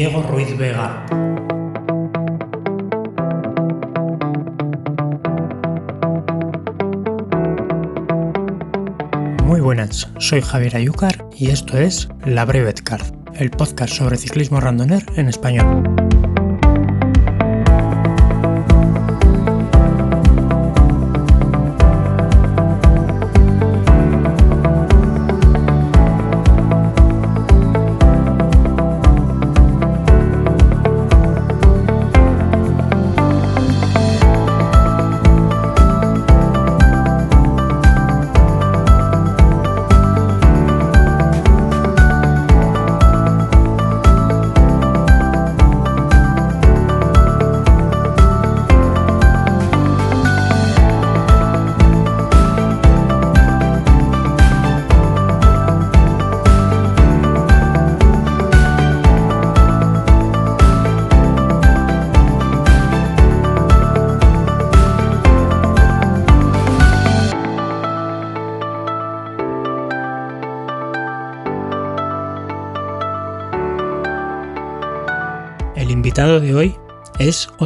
Diego Ruiz Vega. Muy buenas, soy Javier Ayúcar y esto es La Brevet Card, el podcast sobre ciclismo randoner en español.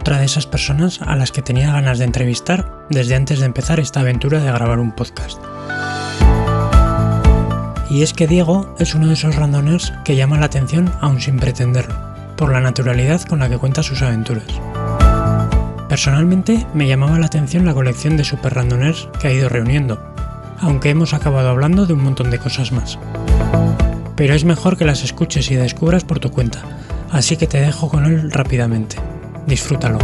Otra de esas personas a las que tenía ganas de entrevistar desde antes de empezar esta aventura de grabar un podcast. Y es que Diego es uno de esos randoners que llama la atención aún sin pretenderlo, por la naturalidad con la que cuenta sus aventuras. Personalmente me llamaba la atención la colección de super randoners que ha ido reuniendo, aunque hemos acabado hablando de un montón de cosas más. Pero es mejor que las escuches y descubras por tu cuenta, así que te dejo con él rápidamente. Disfrútalo.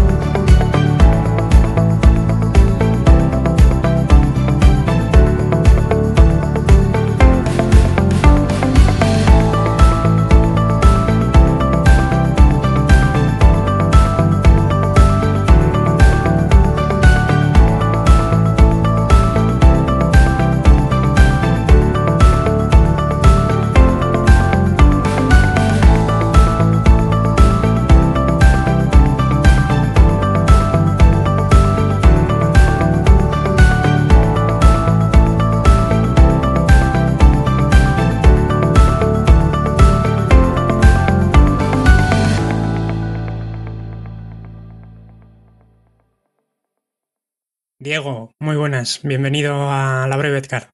Buenas. Bienvenido a la Brevet Card.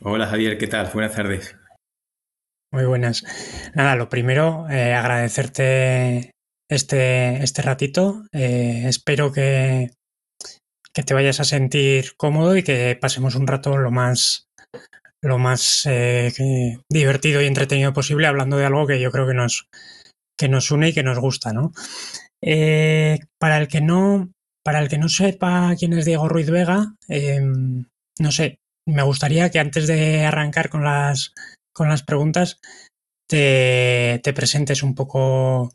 Hola Javier, ¿qué tal? Buenas tardes. Muy buenas. Nada, lo primero, eh, agradecerte este, este ratito. Eh, espero que, que te vayas a sentir cómodo y que pasemos un rato lo más, lo más eh, divertido y entretenido posible hablando de algo que yo creo que nos, que nos une y que nos gusta, ¿no? Eh, para el que no, para el que no sepa quién es Diego Ruiz Vega, eh, no sé, me gustaría que antes de arrancar con las, con las preguntas, te, te presentes un poco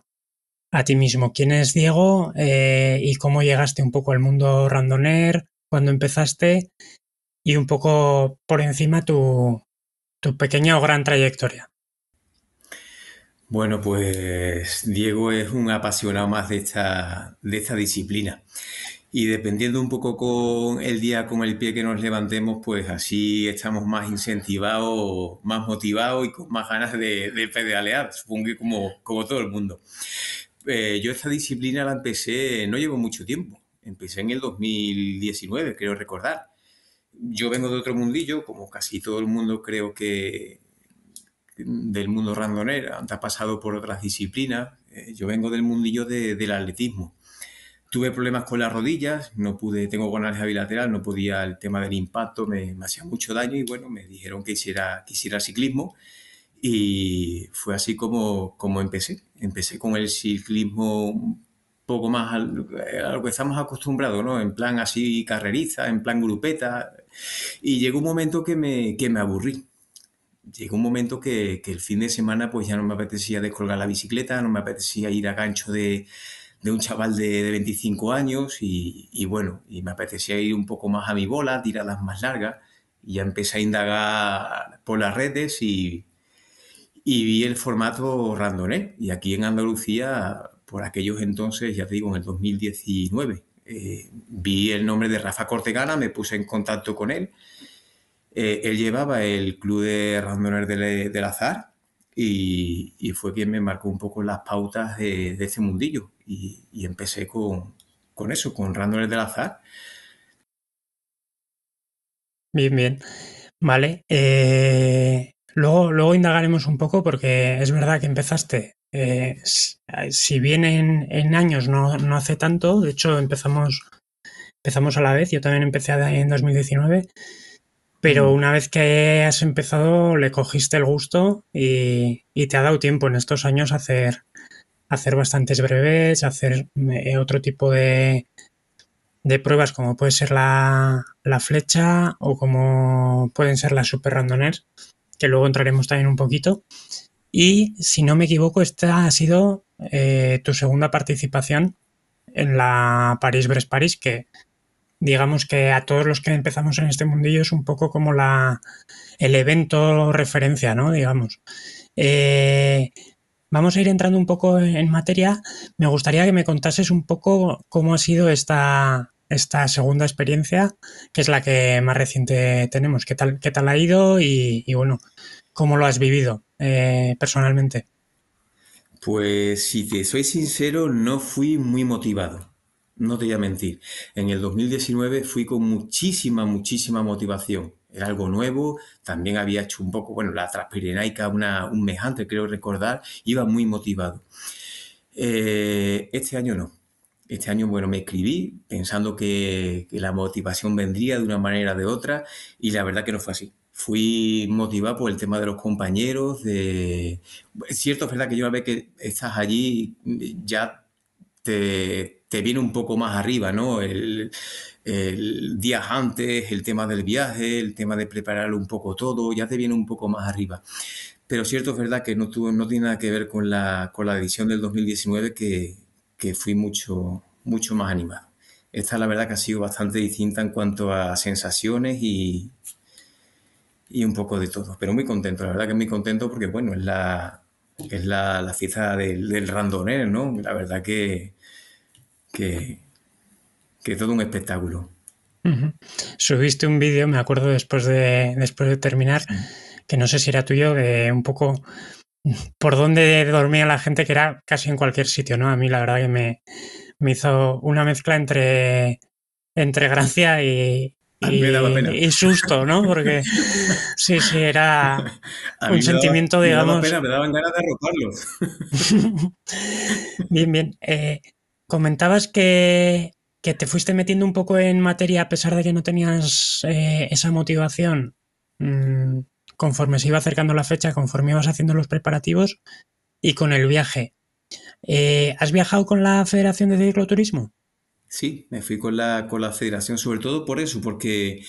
a ti mismo. ¿Quién es Diego eh, y cómo llegaste un poco al mundo randoner, cuando empezaste y un poco por encima tu, tu pequeña o gran trayectoria? Bueno, pues Diego es un apasionado más de esta, de esta disciplina. Y dependiendo un poco con el día, con el pie que nos levantemos, pues así estamos más incentivados, más motivados y con más ganas de, de pedalear, supongo que como, como todo el mundo. Eh, yo esta disciplina la empecé, no llevo mucho tiempo, empecé en el 2019, creo recordar. Yo vengo de otro mundillo, como casi todo el mundo creo que del mundo randonero, ha pasado por otras disciplinas. Eh, yo vengo del mundillo de- del atletismo. Tuve problemas con las rodillas, no pude, tengo gonalia bilateral, no podía, el tema del impacto me, hacía mucho daño y bueno, me dijeron que hiciera, que hiciera ciclismo y fue así como, como empecé. Empecé con el ciclismo un poco más a lo que estamos acostumbrados, ¿no? En plan así carreriza, en plan grupeta y llegó un momento que me, que me aburrí. Llegó un momento que, el fin de semana pues ya no me apetecía descolgar la bicicleta, no me apetecía ir a gancho de, un chaval de, 25 años y, bueno, y me apetecía ir un poco más a mi bola, tiradas más largas y ya empecé a indagar por las redes y, vi el formato randoné y aquí en Andalucía por aquellos entonces, ya digo, en el 2019, eh, vi el nombre de Rafa Cortegana, me puse en contacto con él eh, él llevaba el club de randoner del, azar y, fue quien me marcó un poco las pautas de, ese mundillo. Y, empecé con, eso, con randoner del azar. Bien, bien. Vale. Eh, luego, luego indagaremos un poco porque es verdad que empezaste, eh, si bien en, años no, no, hace tanto, de hecho empezamos, empezamos a la vez, yo también empecé en 2019 pero mm. una vez que has empezado le cogiste el gusto y, te ha dado tiempo en estos años a hacer, hacer bastantes breves, hacer eh, otro tipo de, de pruebas como puede ser la, flecha o como pueden ser las super randoners, que luego entraremos también un poquito. Y si no me equivoco, esta ha sido eh, tu segunda participación en la París-Brest-París, que digamos que a todos los que empezamos en este mundillo es un poco como la, el evento referencia, ¿no? Digamos. Eh, vamos a ir entrando un poco en materia. Me gustaría que me contases un poco cómo ha sido esta, esta segunda experiencia, que es la que más reciente tenemos. ¿Qué tal, qué tal ha ido y, bueno, cómo lo has vivido eh, personalmente? Pues si te soy sincero, no fui muy motivado no te voy a mentir. En el 2019 fui con muchísima, muchísima motivación. Era algo nuevo, también había hecho un poco, bueno, la Transpirenaica una, un mes antes, creo recordar, iba muy motivado. Eh, este año no. Este año, bueno, me escribí pensando que, la motivación vendría de una manera o de otra y la verdad que no fue así. Fui motivado por el tema de los compañeros, de... Es cierto, es verdad que yo a vez que estás allí ya te, te viene un poco más arriba, ¿no? El, día antes, el tema del viaje, el tema de prepararlo un poco todo, ya te viene un poco más arriba. Pero cierto es verdad que no, tuvo, no tiene nada que ver con la, con la edición del 2019 que, que fui mucho, mucho más animado. Esta la verdad que ha sido bastante distinta en cuanto a sensaciones y, y un poco de todo. Pero muy contento, la verdad que muy contento porque, bueno, es la, es la, la fiesta del, del randoner, ¿no? La verdad que, que, que todo un espectáculo. Subiste un vídeo, me acuerdo después de, después de terminar, que no sé si era tuyo, de un poco por dónde dormía la gente, que era casi en cualquier sitio, ¿no? A mí la verdad que me, hizo una mezcla entre, entre gracia y, y, susto, ¿no? Porque sí, sí, era un sentimiento, digamos. Me, me daban ganas de arroparlos. bien, bien. Eh, Comentabas que, te fuiste metiendo un poco en materia a pesar de que no tenías eh, esa motivación mm, conforme se iba acercando la fecha, conforme ibas haciendo los preparativos y con el viaje. Eh, ¿Has viajado con la Federación de Cicloturismo? Sí, me fui con la, con la federación, sobre todo por eso, porque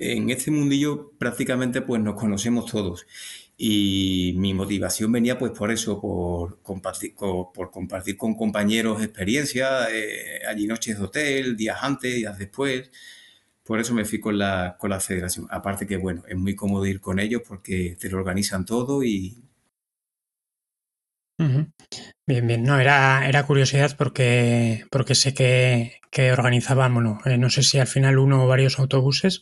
en este mundillo prácticamente pues nos conocemos todos. Y mi motivación venía pues por eso, por compartir, por compartir con compañeros experiencias, eh, allí noches de hotel, días antes, días después. Por eso me fui con la, con la federación. Aparte que, bueno, es muy cómodo ir con ellos porque te lo organizan todo y... Bien, bien. No, era, era curiosidad porque, porque sé que, que organizaban, bueno, eh, no sé si al final uno o varios autobuses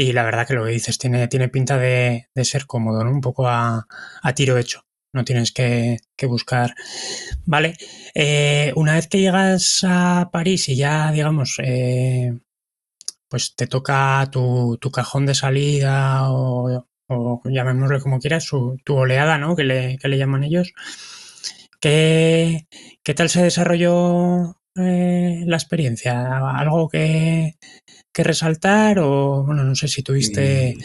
y la verdad que lo que dices tiene, tiene pinta de, ser cómodo, ¿no? Un poco a, tiro hecho. No tienes que, buscar. Vale. Eh, una vez que llegas a París y ya, digamos, eh, pues te toca tu, cajón de salida o, o llamémosle como quieras, tu oleada, ¿no? Que le, le llaman ellos. ¿Qué, ¿Qué, tal se desarrolló eh, la experiencia? ¿Algo que, que resaltar o, bueno, no sé si tuviste...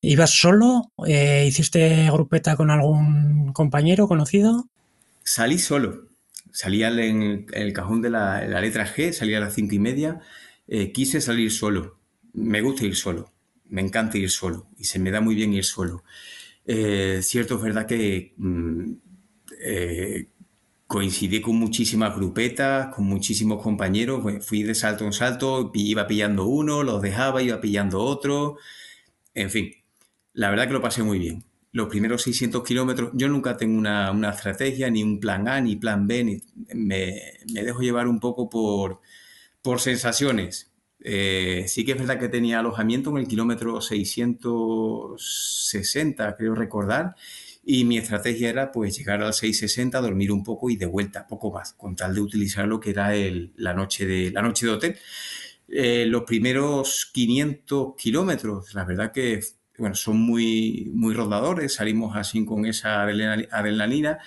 ¿Ibas solo? Eh, ¿Hiciste grupeta con algún compañero conocido? Salí solo. Salía en el, cajón de la, letra G, salía a las cinco y media. Eh, quise salir solo. Me gusta ir solo. me encanta ir solo y se me da muy bien ir solo. Eh, cierto, es verdad que mm, coincidí con muchísimas grupetas, con muchísimos compañeros, fui de salto en salto, iba pillando uno, los dejaba, iba pillando otro, en fin, la verdad que lo pasé muy bien. Los primeros 600 kilómetros, yo nunca tengo una, estrategia, ni un plan A, ni plan B, me, dejo llevar un poco por, por sensaciones. Eh, sí que es verdad que tenía alojamiento en el kilómetro 660, creo recordar, y mi estrategia era pues llegar al 660, dormir un poco y de vuelta, poco más, con tal de utilizar lo que era el, la, noche de, la noche de hotel. Eh, los primeros 500 kilómetros, la verdad que bueno, son muy, muy rodadores, salimos así con esa adrenalina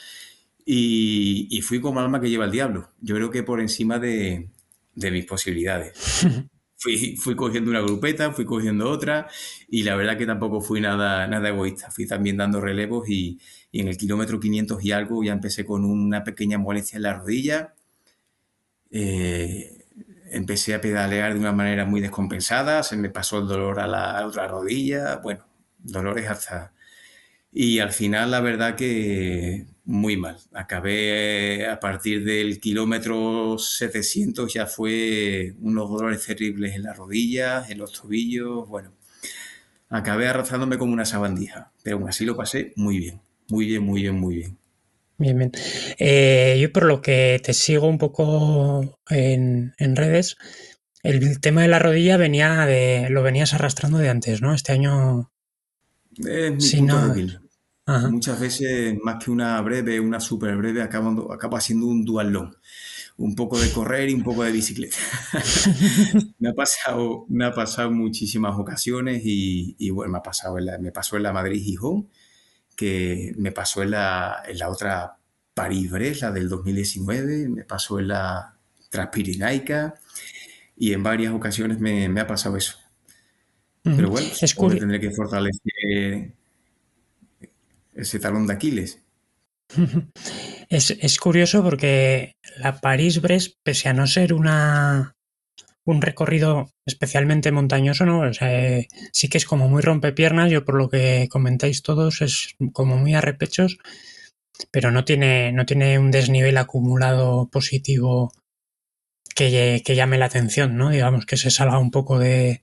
y, y fui como alma que lleva el diablo. Yo creo que por encima de, de mis posibilidades. fui, fui cogiendo una grupeta, fui cogiendo otra y la verdad que tampoco fui nada, nada egoísta. Fui también dando relevos y, y en el kilómetro 500 y algo ya empecé con una pequeña molestia en la rodilla. Eh, empecé a pedalear de una manera muy descompensada, se me pasó el dolor a la otra rodilla, bueno, dolores hasta... Y al final la verdad que muy mal. Acabé a partir del kilómetro 700, ya fue unos dolores terribles en las rodillas, en los tobillos, bueno. Acabé arrastrándome como una sabandija, pero aún así lo pasé muy bien, muy bien, muy bien, muy bien. Bien, bien. Eh, yo por lo que te sigo un poco en, redes, el tema de la rodilla venía de, lo venías arrastrando de antes, ¿no? Este año... Es mi punto Muchas veces, más que una breve, una súper breve, acaba, acaba siendo un dualón. Un poco de correr y un poco de bicicleta. me, ha pasado, me ha pasado muchísimas ocasiones y, bueno, me, ha pasado me pasó en la Madrid-Gijón, que me pasó en la, en la otra París-Brest, la del 2019, me pasó en la Transpirinaica y en varias ocasiones me, ha pasado eso. Pero bueno, es tendré que fortalecer ese talón de Aquiles. Es, curioso porque la París-Brest, pese a no ser una, un recorrido especialmente montañoso, ¿no? O sea, sí que es como muy rompepiernas, yo por lo que comentáis todos es como muy a repechos, pero no tiene, no tiene un desnivel acumulado positivo que, llame la atención, ¿no? Digamos que se salga un poco de,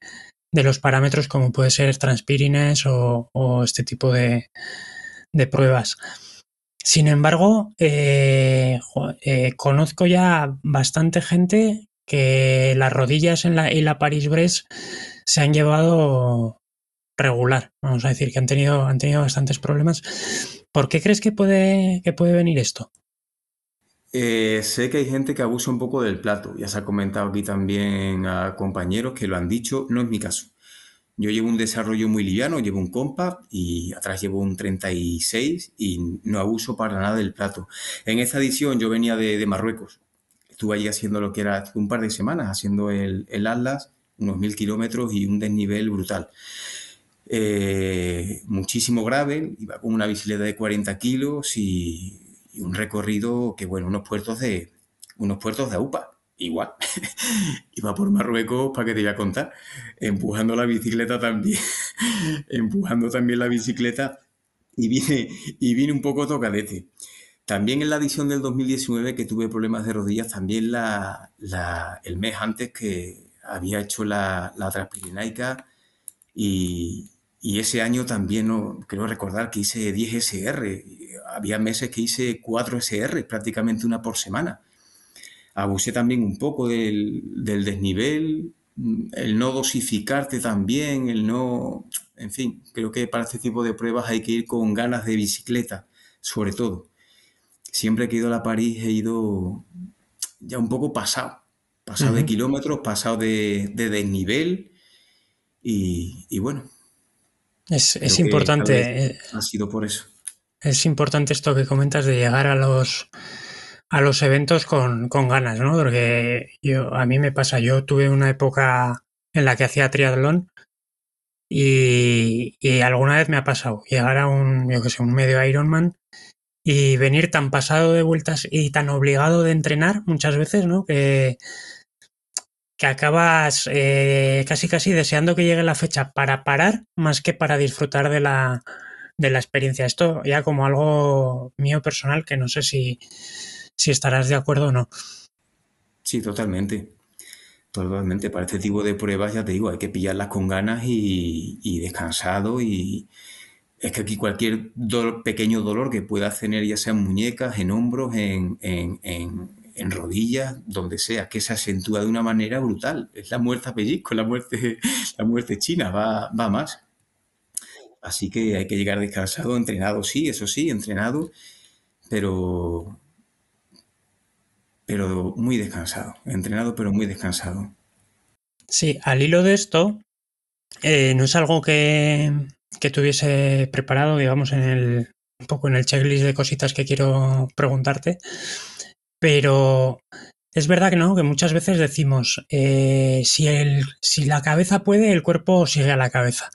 los parámetros como puede ser Transpirines o este tipo de, de pruebas. Sin embargo, eh, eh, conozco ya bastante gente que las rodillas en la, y la Paris-Brest se han llevado regular. Vamos a decir que han tenido, han tenido bastantes problemas. ¿Por qué crees que puede, que puede venir esto? Eh, sé que hay gente que abusa un poco del plato. Ya se ha comentado aquí también a compañeros que lo han dicho. No es mi caso. Yo llevo un desarrollo muy liviano, llevo un compact y atrás llevo un 36 y no abuso para nada del plato. En esta edición yo venía de, Marruecos. Estuve allí haciendo lo que era un par de semanas, haciendo el, Atlas, unos mil kilómetros y un desnivel brutal. Eh, muchísimo gravel, iba con una bicicleta de 40 kilos y, y, un recorrido que, bueno, unos puertos de, unos puertos de AUPA igual. Iba por Marruecos, para que te iba a contar, empujando la bicicleta también, empujando también la bicicleta y vine, y un poco tocadete. También en la edición del 2019 que tuve problemas de rodillas, también la, el mes antes que había hecho la, la Transpirinaica y, y, ese año también, no, creo recordar que hice 10 SR. Había meses que hice 4 SR, prácticamente una por semana abusé también un poco del, desnivel, el no dosificarte también, el no... En fin, creo que para este tipo de pruebas hay que ir con ganas de bicicleta, sobre todo. Siempre que he ido a la París he ido ya un poco pasado, pasado de kilómetros, pasado de, desnivel y, bueno. Es, es importante. Eh, ha sido por eso. Es importante esto que comentas de llegar a los a los eventos con, con, ganas, ¿no? Porque yo, a mí me pasa, yo tuve una época en la que hacía triatlón y, alguna vez me ha pasado llegar a un, yo que sé, un medio Ironman y venir tan pasado de vueltas y tan obligado de entrenar muchas veces, ¿no? Que, que acabas eh, casi casi deseando que llegue la fecha para parar más que para disfrutar de la, de la experiencia. Esto ya como algo mío personal que no sé si, si estarás de acuerdo o no. Sí, totalmente. Totalmente. Para este tipo de pruebas, ya te digo, hay que pillarlas con ganas y, descansado. Y es que aquí cualquier pequeño dolor que puedas tener, ya sea en muñecas, en hombros, en, en, rodillas, donde sea, que se acentúa de una manera brutal. Es la muerte a pellizco, la muerte, la muerte china, va, va más. Así que hay que llegar descansado, entrenado, sí, eso sí, entrenado, pero, pero muy descansado, entrenado pero muy descansado. Sí, al hilo de esto, eh, no es algo que, que tuviese preparado, digamos, en el, un poco en el checklist de cositas que quiero preguntarte, pero es verdad que no, que muchas veces decimos, eh, si, el, si la cabeza puede, el cuerpo sigue a la cabeza.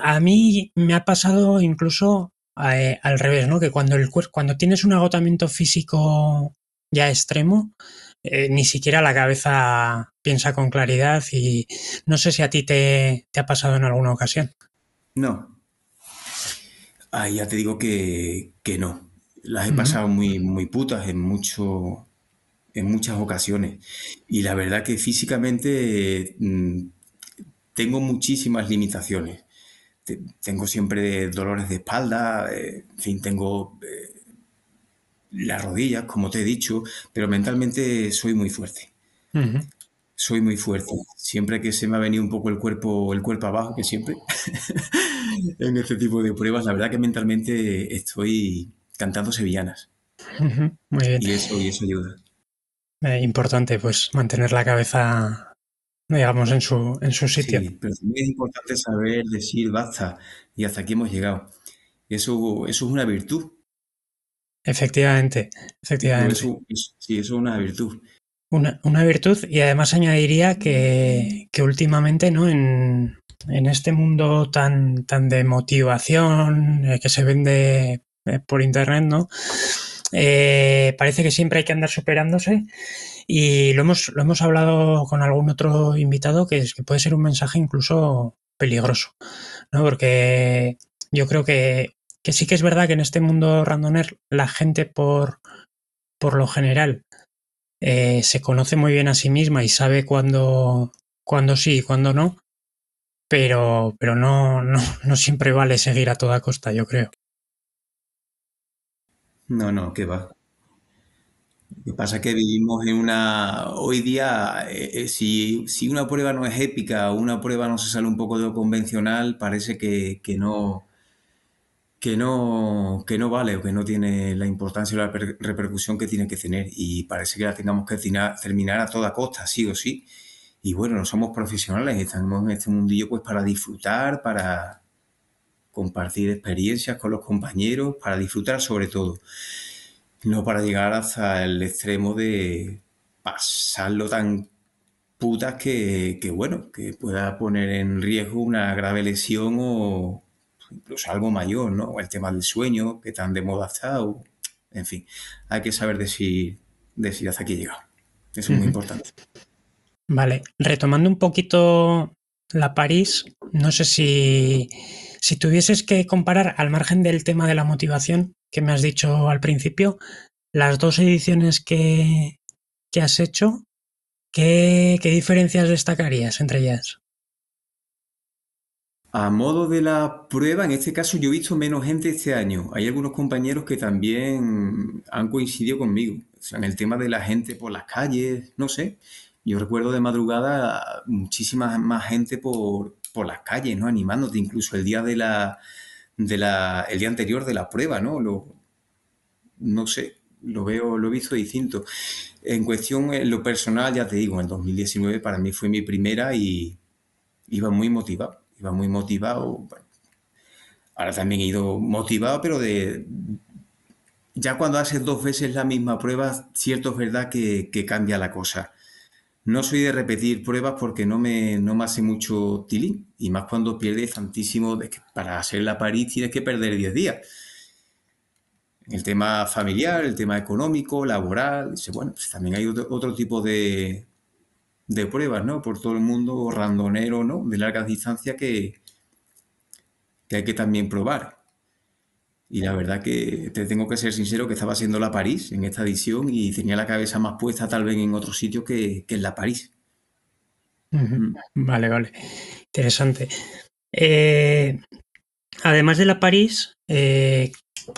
A mí me ha pasado incluso eh, al revés, ¿no? Que cuando el cuando tienes un agotamiento físico ya extremo, eh, ni siquiera la cabeza piensa con claridad y no sé si a ti te, ha pasado en alguna ocasión. No. Ahí ya te digo que, no. Las he pasado muy, muy putas en mucho, en muchas ocasiones. Y la verdad que físicamente mm, tengo muchísimas limitaciones tengo siempre dolores de espalda, eh, en fin, tengo eh, las rodillas, como te he dicho, pero mentalmente soy muy fuerte. Soy muy fuerte. Siempre que se me ha venido un poco el cuerpo, el cuerpo abajo, que siempre, en este tipo de pruebas, la verdad que mentalmente estoy cantando sevillanas. Muy bien. Y eso, y eso ayuda. Eh, importante, pues, mantener la cabeza digamos, en su, en su sitio. Sí, pero también es importante saber decir basta y hasta aquí hemos llegado. Eso, eso es una virtud. Efectivamente, efectivamente. sí, es una virtud. Una, una, virtud y además añadiría que, que últimamente, ¿no? En, en, este mundo tan, tan de motivación eh, que se vende eh, por internet, ¿no? Eh, parece que siempre hay que andar superándose y lo hemos, lo hemos hablado con algún otro invitado que, es, que puede ser un mensaje incluso peligroso, ¿no? Porque yo creo que, que sí que es verdad que en este mundo randoner la gente por, por lo general eh, se conoce muy bien a sí misma y sabe cuándo, sí y cuándo no, pero, pero no, no, no siempre vale seguir a toda costa, yo creo. No, no, que va. Lo que pasa es que vivimos en una... Hoy día, eh, eh, si, si, una prueba no es épica o una prueba no se sale un poco de lo convencional, parece que, que, no, que, no, que no vale o que no tiene la importancia o la repercusión que tiene que tener. Y parece que la tengamos que terminar a toda costa, sí o sí. Y bueno, no somos profesionales, estamos en este mundillo pues para disfrutar, para compartir experiencias con los compañeros, para disfrutar sobre todo no para llegar hasta el extremo de pasarlo tan putas que, bueno, que pueda poner en riesgo una grave lesión o incluso algo mayor, ¿no? El tema del sueño, que tan de moda está, o, en fin, hay que saber decir, decir hasta aquí llega. Eso es muy importante. Vale, retomando un poquito la París, no sé si, si tuvieses que comparar al margen del tema de la motivación, que me has dicho al principio, las dos ediciones que, has hecho, ¿qué, diferencias destacarías entre ellas? A modo de la prueba, en este caso yo he visto menos gente este año. Hay algunos compañeros que también han coincidido conmigo. O sea, en el tema de la gente por las calles, no sé. Yo recuerdo de madrugada muchísima más gente por, por las calles, ¿no? Animándote, incluso el día de la, de la, el día anterior de la prueba, ¿no? Lo, no sé, lo veo, lo he visto distinto. En cuestión, en lo personal, ya te digo, en 2019 para mí fue mi primera y iba muy motivado, iba muy motivado. ahora también he ido motivado, pero de... Ya cuando haces dos veces la misma prueba, cierto es verdad que, cambia la cosa. No soy de repetir pruebas porque no me, no me hace mucho tilín. Y más cuando pierdes tantísimo, para hacer la París tienes que perder 10 días el tema familiar, el tema económico, laboral. Bueno, pues también hay otro, tipo de, de pruebas, ¿no? Por todo el mundo, randonero, ¿no? De largas distancias que, que hay que también probar. Y la verdad que te tengo que ser sincero que estaba haciendo la París en esta edición y tenía la cabeza más puesta tal vez en otro sitio que, que en la París. Mm. Vale, vale. Interesante. Eh, además de la París, eh,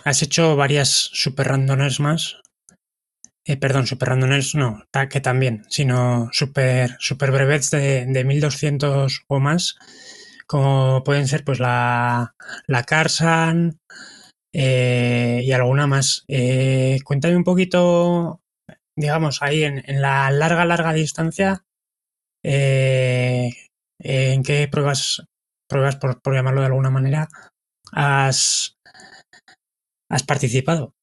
has hecho varias super randones más. Eh, perdón, super randones no, que también, sino super, super brevets de, de 1200 o más, como pueden ser pues la, la Carsan y alguna más. cuéntame un poquito, digamos, ahí en, en la larga, larga distancia, eh, ¿En qué pruebas, pruebas por, llamarlo de alguna manera, has, has participado?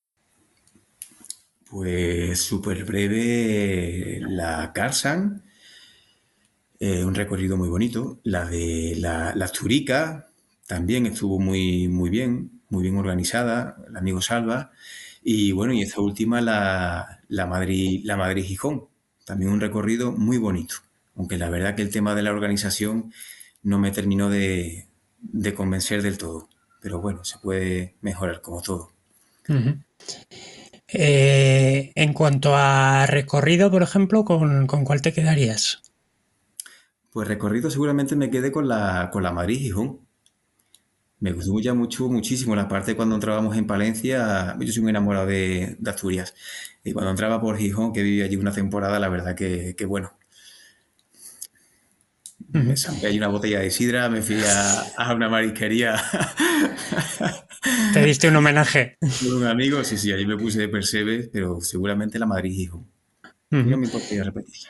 Pues súper breve la Carsan, eh, un recorrido muy bonito. La de la, la Zurica también estuvo muy, muy bien, muy bien organizada, el amigo Salva. Y bueno, y esta última, la, la Madrid, la Madrid Gijón, también un recorrido muy bonito aunque la verdad que el tema de la organización no me terminó de, convencer del todo. Pero bueno, se puede mejorar como todo. Eh, en cuanto a recorrido, por ejemplo, ¿con, cuál te quedarías? Pues recorrido seguramente me quedé con la, con la Madrid-Gijón. Me gustó ya mucho, muchísimo la parte cuando entrábamos en Palencia. Yo soy un enamorado de, Asturias. Y cuando entraba por Gijón, que viví allí una temporada, la verdad que, que bueno, me hay una botella de sidra, me fui a, una marisquería. ¿Te diste un homenaje? un amigo, sí, sí, ahí me puse de Percebe, pero seguramente la Madrid hijo. No me importaría repetirla.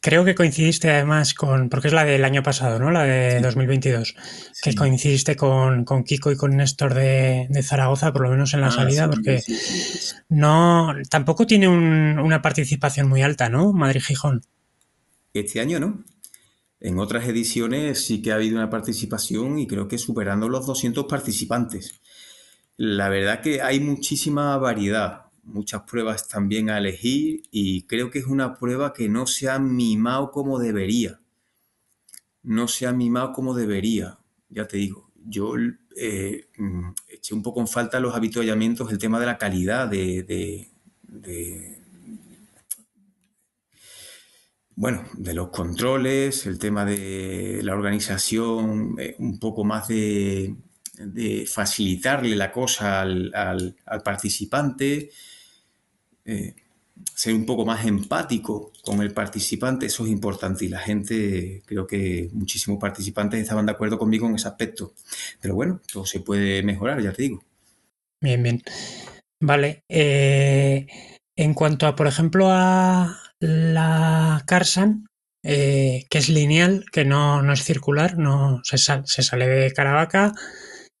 creo que coincidiste además con, porque es la del año pasado, ¿no? La de 2022, que coincidiste con, Kiko y con Néstor de, Zaragoza, por lo menos en la ah, salida, porque no, tampoco tiene una participación muy alta, ¿no? Madrid-Gijón. Este año no. En otras ediciones sí que ha habido una participación y creo que superando los 200 participantes. La verdad que hay muchísima variedad, muchas pruebas también a elegir y creo que es una prueba que no se ha mimado como debería. No se ha mimado como debería, ya te digo. Yo eh, mm, eché un poco en falta los habituallamientos, el tema de la calidad de bueno, de los controles, el tema de la organización, eh, un poco más de, facilitarle la cosa al, participante, eh, ser un poco más empático con el participante, eso es importante y la gente, creo que muchísimos participantes estaban de acuerdo conmigo en ese aspecto. Pero bueno, todo se puede mejorar, ya te digo. Bien, bien. Vale. Eh, en cuanto a, por ejemplo, a, la Carsan, eh, que es lineal, que no, es circular, no se, se, sale de Caravaca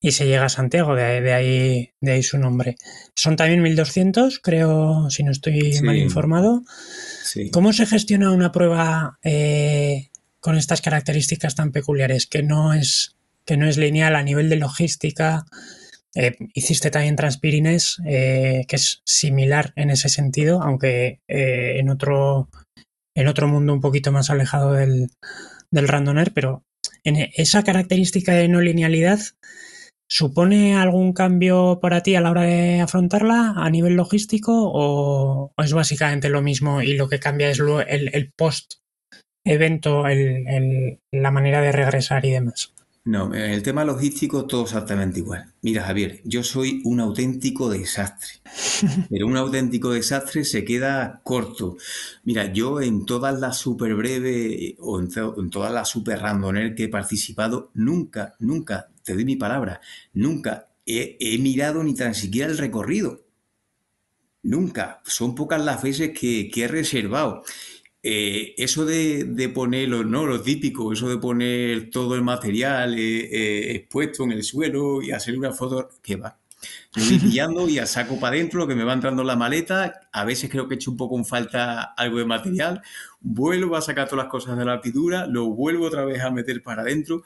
y se llega a Santiago, de, ahí, de ahí su nombre. Son también 1200, creo, si no estoy mal informado. ¿Cómo se gestiona una prueba eh, con estas características tan peculiares, que no es, que no es lineal a nivel de logística? Eh, hiciste también Transpirines, eh, que es similar en ese sentido, aunque eh, en, otro, en otro mundo un poquito más alejado del, del randoner, pero en esa característica de no linealidad, ¿supone algún cambio para ti a la hora de afrontarla a nivel logístico o, es básicamente lo mismo y lo que cambia es el, el post evento, la manera de regresar y demás? No, en el tema logístico todo exactamente igual. Mira, Javier, yo soy un auténtico desastre, pero un auténtico desastre se queda corto. Mira, yo en todas las super breve o en, todas las super randoner que he participado, nunca, nunca, te doy mi palabra, nunca he, mirado ni tan siquiera el recorrido. Nunca. Son pocas las veces que, que he reservado. Eh, eso de, de, ponerlo, ¿no? Lo típico, eso de poner todo el material eh, eh, expuesto en el suelo y hacer una foto, ¿qué va? Yo voy pillando y a saco para adentro lo que me va entrando en la maleta. A veces creo que he hecho un poco en falta algo de material. Vuelvo a sacar todas las cosas de la pintura, lo vuelvo otra vez a meter para adentro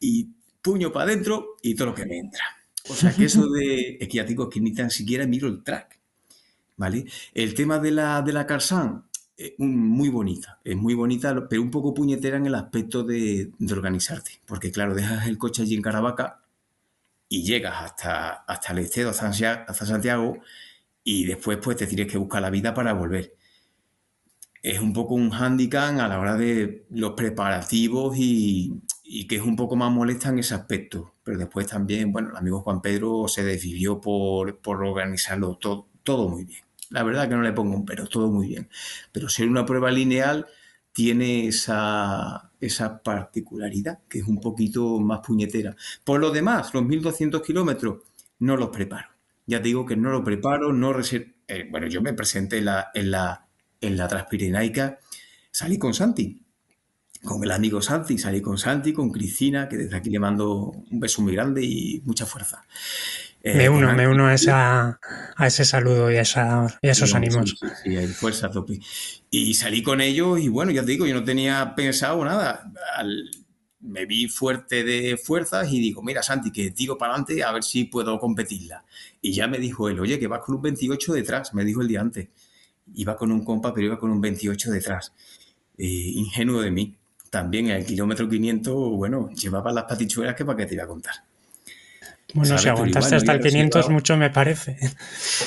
y puño para adentro y todo lo que me entra. O sea que eso de. Es que ya digo que ni tan siquiera miro el track. ¿Vale? El tema de la, de la Carsan, muy bonita, es muy bonita, pero un poco puñetera en el aspecto de, organizarte, porque claro, dejas el coche allí en Caravaca y llegas hasta, hasta el estero, hasta Santiago, y después pues te tienes que buscar la vida para volver. Es un poco un handicap a la hora de los preparativos y, que es un poco más molesta en ese aspecto. Pero después también, bueno, el amigo Juan Pedro se desvivió por, por organizarlo todo, todo muy bien. La verdad que no le pongo un pero, todo muy bien. Pero ser una prueba lineal tiene esa, esa particularidad, que es un poquito más puñetera. Por lo demás, los 1200 kilómetros no los preparo. Ya te digo que no lo preparo, no eh, bueno, yo me presenté en la, en la, en la Transpirenaica, salí con Santi, con el amigo Santi, salí con Santi, con Cristina, que desde aquí le mando un beso muy grande y mucha fuerza. Eh, me uno, me uno a, esa, a ese saludo y a, esos ánimos. Sí, sí, fuerza tope. Y salí con ellos y bueno, ya te digo, yo no tenía pensado nada. me vi fuerte de fuerzas y digo, mira Santi, que tiro para adelante a ver si puedo competirla. Y ya me dijo él, oye, que vas con un 28 detrás, me dijo el día antes. Iba con un compa, pero iba con un 28 detrás. Eh, ingenuo de mí. También en el kilómetro 500, bueno, llevaba las patichuelas que para qué te iba a contar. Bueno, si aguantaste hasta el 500 mucho me parece.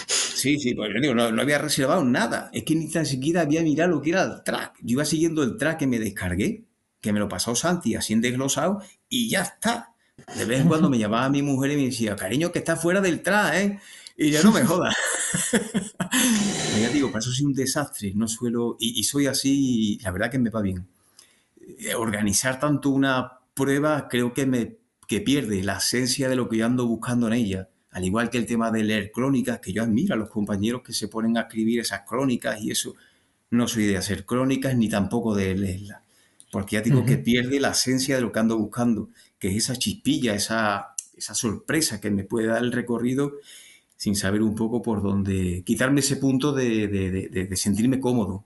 Sí, sí, pues yo digo, no, había reservado nada. Es que ni tan siquiera había mirado lo que era el track. Yo iba siguiendo el track que me descargué, que me lo pasó Santi así en desglosado, y ya está. De vez en cuando me llamaba mi mujer y me decía, cariño, que está fuera del track, ¿eh? Y ya no me jodas. ya digo, para eso soy un desastre. No suelo. Y, y soy así, la verdad que me va bien. Eh, organizar tanto una prueba creo que me que pierde la esencia de lo que yo ando buscando en ella, al igual que el tema de leer crónicas, que yo admiro a los compañeros que se ponen a escribir esas crónicas y eso, no soy de hacer crónicas ni tampoco de leerlas, porque ya digo que pierde la esencia de lo que ando buscando, que es esa chispilla, esa, esa sorpresa que me puede dar el recorrido sin saber un poco por dónde, quitarme ese punto de, de sentirme cómodo.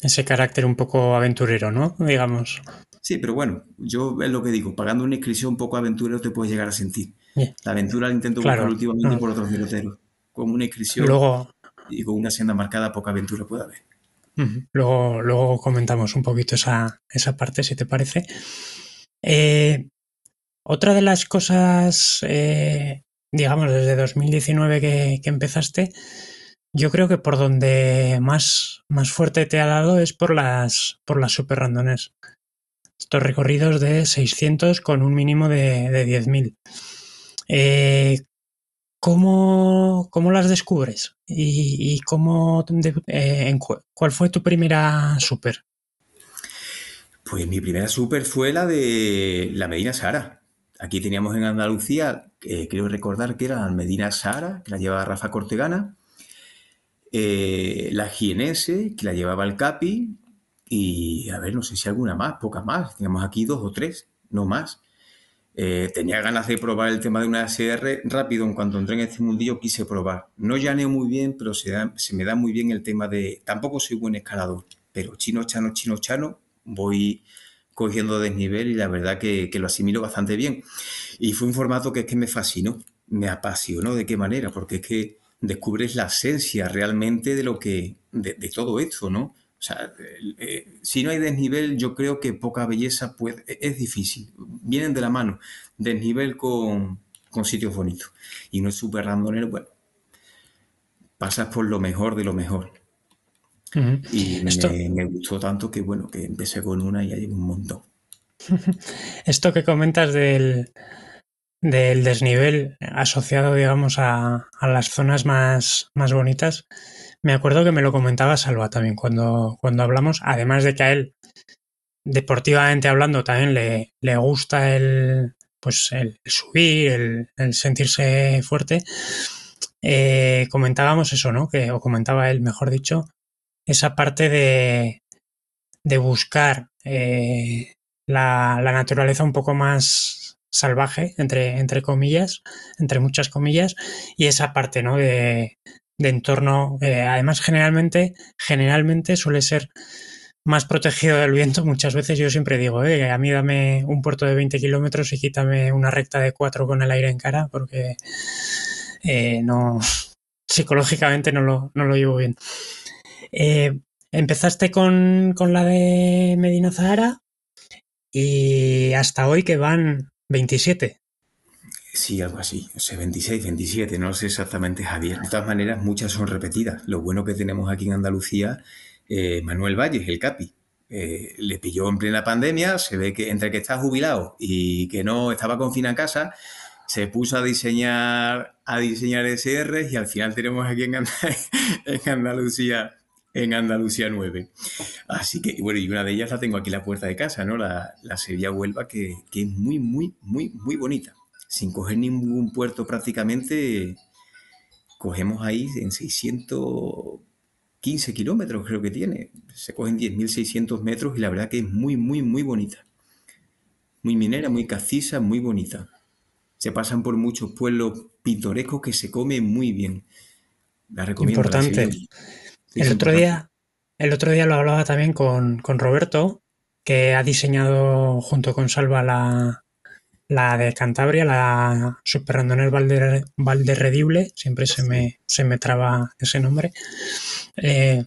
Ese carácter un poco aventurero, ¿no? Digamos. Sí, pero bueno, yo es lo que digo, pagando una inscripción poco aventurero te puedes llegar a sentir. La aventura la intento buscar últimamente por otros peloteros. Con una inscripción y con una senda marcada, poca aventura puede haber. luego, luego comentamos un poquito esa, esa parte, si te parece. Eh, otra de las cosas, eh, digamos, desde 2019 que, que, empezaste, yo creo que por donde más, más fuerte te ha dado es por las, por las super randones estos recorridos de 600 con un mínimo de, de 10.000. Eh, ¿cómo, ¿cómo, las descubres? ¿Y, cómo, eh, cuál fue tu primera super? Pues mi primera super fue la de la Medina Sara. Aquí teníamos en Andalucía, eh, creo recordar que era la Medina Sara, que la llevaba Rafa Cortegana, la Gienese, que la llevaba el Capi, y a ver, no sé si alguna más, pocas más. Teníamos aquí dos o tres, no más. Eh, tenía ganas de probar el tema de una SR rápido. En cuanto entré en este mundillo quise probar. No llaneo muy bien, pero se, se me da muy bien el tema de... Tampoco soy buen escalador, pero chino, chano, chino, chano, voy cogiendo desnivel y la verdad que, que, lo asimilo bastante bien. Y fue un formato que es que me fascinó, me apasionó. ¿De qué manera? Porque es que descubres la esencia realmente de lo que... de, de todo esto, ¿no? O sea, eh, si no hay desnivel, yo creo que poca belleza puede, e, es difícil. Vienen de la mano, desnivel con, con sitios bonitos. Y no es súper randonero, bueno, pasas por lo mejor de lo mejor. Y me, gustó tanto que, bueno, que empecé con una y hay un montón. Esto que comentas del, del desnivel asociado, digamos, a, a las zonas más, más bonitas, me acuerdo que me lo comentaba Salva también cuando, cuando hablamos, además de que a él, deportivamente hablando, también le, le gusta el, pues el subir, el, sentirse fuerte. Eh, comentábamos eso, ¿no? Que, o comentaba él, mejor dicho, esa parte de, de buscar eh, la, la, naturaleza un poco más salvaje, entre, entre comillas, entre muchas comillas, y esa parte, ¿no? De, de entorno, eh, además generalmente, generalmente suele ser más protegido del viento. Muchas veces yo siempre digo, eh, a mí dame un puerto de 20 kilómetros y quítame una recta de 4 con el aire en cara, porque eh, no psicológicamente no lo, no lo llevo bien. empezaste con, con la de Medina Zahara y hasta hoy que van 27. Sí, algo así. O sea, 26, 27, no sé exactamente, Javier. De todas maneras, muchas son repetidas. Lo bueno que tenemos aquí en Andalucía, eh, Manuel Valles, el CAPI, eh, le pilló en plena pandemia, se ve que entre que está jubilado y que no estaba confinado en casa, se puso a diseñar a diseñar SR y al final tenemos aquí en, en Andalucía en Andalucía 9. Así que, bueno, y una de ellas la tengo aquí en la puerta de casa, ¿no? La, la Sevilla Huelva, que, que es muy, muy, muy, muy bonita sin coger ningún puerto prácticamente, cogemos ahí en 615 kilómetros, creo que tiene. Se cogen 10.600 metros y la verdad que es muy, muy, muy bonita. Muy minera, muy cacisa, muy bonita. Se pasan por muchos pueblos pintorescos que se come muy bien. La recomiendo. Importante. el, otro día, el otro día lo hablaba también con, con Roberto, que ha diseñado junto con Salva la, la de Cantabria, la Superrandonel Valder, Valderredible, siempre se me, se me traba ese nombre. Eh,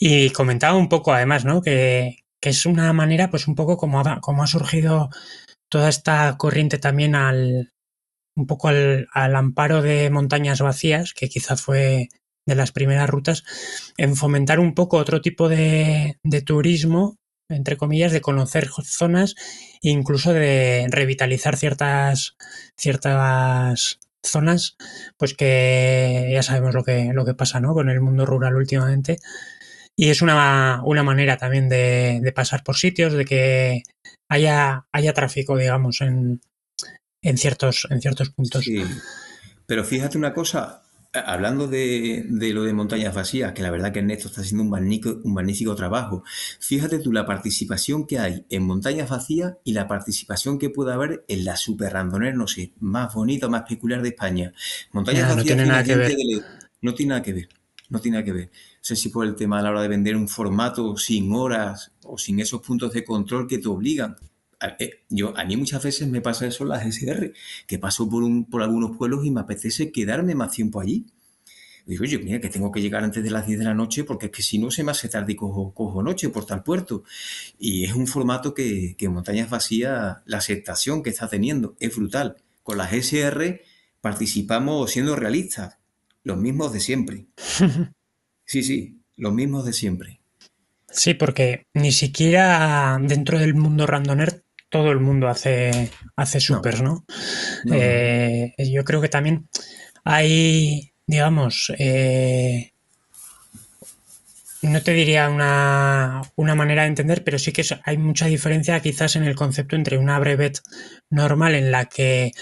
y comentaba un poco además, ¿no? Que, es una manera, pues un poco como ha, como ha surgido toda esta corriente también al un poco al, amparo de montañas vacías, que quizá fue de las primeras rutas, en fomentar un poco otro tipo de, de turismo entre comillas, de conocer zonas e incluso de revitalizar ciertas, ciertas zonas, pues que ya sabemos lo que, lo que pasa ¿no? con el mundo rural últimamente. Y es una, una manera también de, pasar por sitios, de que haya, haya tráfico, digamos, en, en, ciertos, en ciertos puntos. Sí. Pero fíjate una cosa, Hablando de, lo de montañas vacías, que la verdad que Ernesto está haciendo un magnífico, un magnífico trabajo, fíjate tú la participación que hay en montañas vacías y la participación que puede haber en la super randoner, no sé, más bonita, más peculiar de España. Montañas vacías no tiene nada que ver. no tiene nada que ver, no tiene nada que ver. No sé si por el tema a la hora de vender un formato sin horas o sin esos puntos de control que te obligan eh, yo, a mí muchas veces me pasa eso en las SR, que paso por, un, por algunos pueblos y me apetece quedarme más tiempo allí. Digo, yo, mira, que tengo que llegar antes de las 10 de la noche porque es que si no se me hace tarde y cojo, cojo noche por tal puerto. Y es un formato que, que en Montañas Vacías, la aceptación que está teniendo es brutal. Con las SR participamos siendo realistas, los mismos de siempre. Sí, sí, los mismos de siempre. Sí, porque ni siquiera dentro del mundo randoner todo el mundo hace, hace supers, ¿no? Eh, yo creo que también hay, digamos, eh, no te diría una, manera de entender, pero sí que hay mucha diferencia quizás en el concepto entre una brevet normal en la que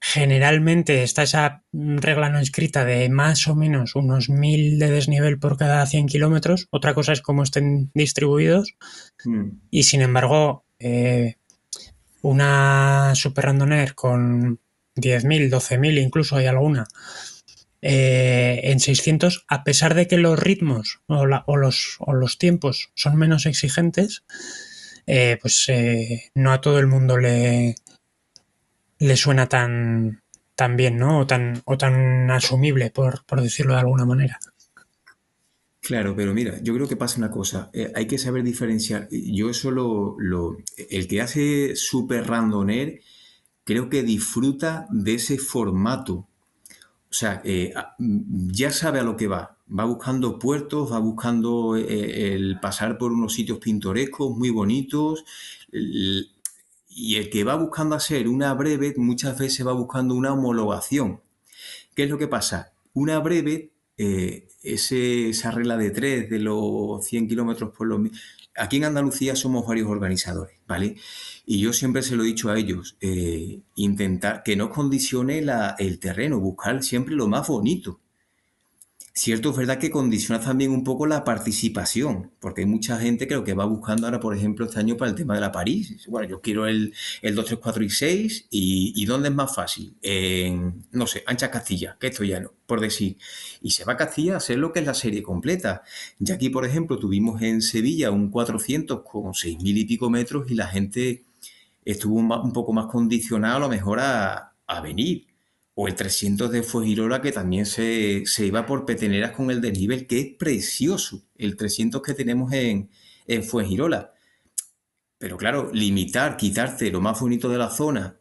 generalmente está esa regla no escrita de más o menos unos mil de desnivel por cada 100 kilómetros. Otra cosa es cómo estén distribuidos. Hmm. Y sin embargo, eh, una Super Randoner con 10.000, 12.000, incluso hay alguna, eh, en 600, a pesar de que los ritmos o, los, o los, tiempos son menos exigentes, eh, pues no a todo el mundo le, le suena tan, tan bien, ¿no? O tan, o tan asumible, por, por decirlo de alguna manera. Claro, pero mira, yo creo que pasa una cosa, eh, hay que saber diferenciar. Yo eso lo, el que hace super randoner, creo que disfruta de ese formato. O sea, eh, ya sabe a lo que va. Va buscando puertos, va buscando eh, el pasar por unos sitios pintorescos, muy bonitos. y el que va buscando hacer una breve, muchas veces va buscando una homologación. ¿Qué es lo que pasa? Una breve eh, esa regla de tres de los 100 kilómetros por los... Aquí en Andalucía somos varios organizadores, ¿vale? Y yo siempre se lo he dicho a ellos, eh, intentar que no condicione el terreno, buscar siempre lo más bonito. Cierto, es verdad que condiciona también un poco la participación, porque hay mucha gente que lo que va buscando ahora, por ejemplo, este año para el tema de la París. Bueno, yo quiero el, el 2, 3, 4 y 6, y, ¿dónde es más fácil? En, no sé, Ancha Castilla, que esto ya no, por decir. Y se va a Castilla a hacer lo que es la serie completa. Ya aquí, por ejemplo, tuvimos en Sevilla un 400 con 6.000 y pico metros y la gente estuvo un, poco más condicionada a lo mejor a venir o el 300 de Fuegirola que también se, iba por peteneras con el desnivel, que es precioso, el 300 que tenemos en, en Fuegirola. Pero claro, limitar, quitarte lo más bonito de la zona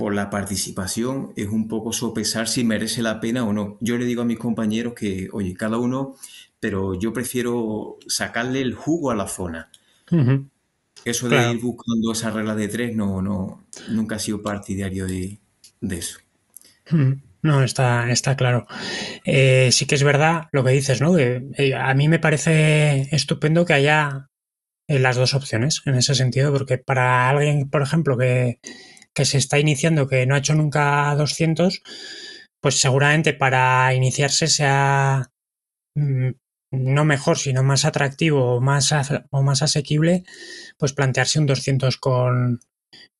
por la participación es un poco sopesar si merece la pena o no. Yo le digo a mis compañeros que, oye, cada uno, pero yo prefiero sacarle el jugo a la zona. Eso de ir buscando esa regla de tres, no, no, nunca he sido partidario de, eso. No, está, está claro. Eh, sí que es verdad lo que dices, ¿no? Que, eh, a mí me parece estupendo que haya eh, las dos opciones en ese sentido, porque para alguien, por ejemplo, que, se está iniciando, que no ha hecho nunca 200, pues seguramente para iniciarse sea mm, no mejor, sino más atractivo o más, o más asequible, pues plantearse un 200 con,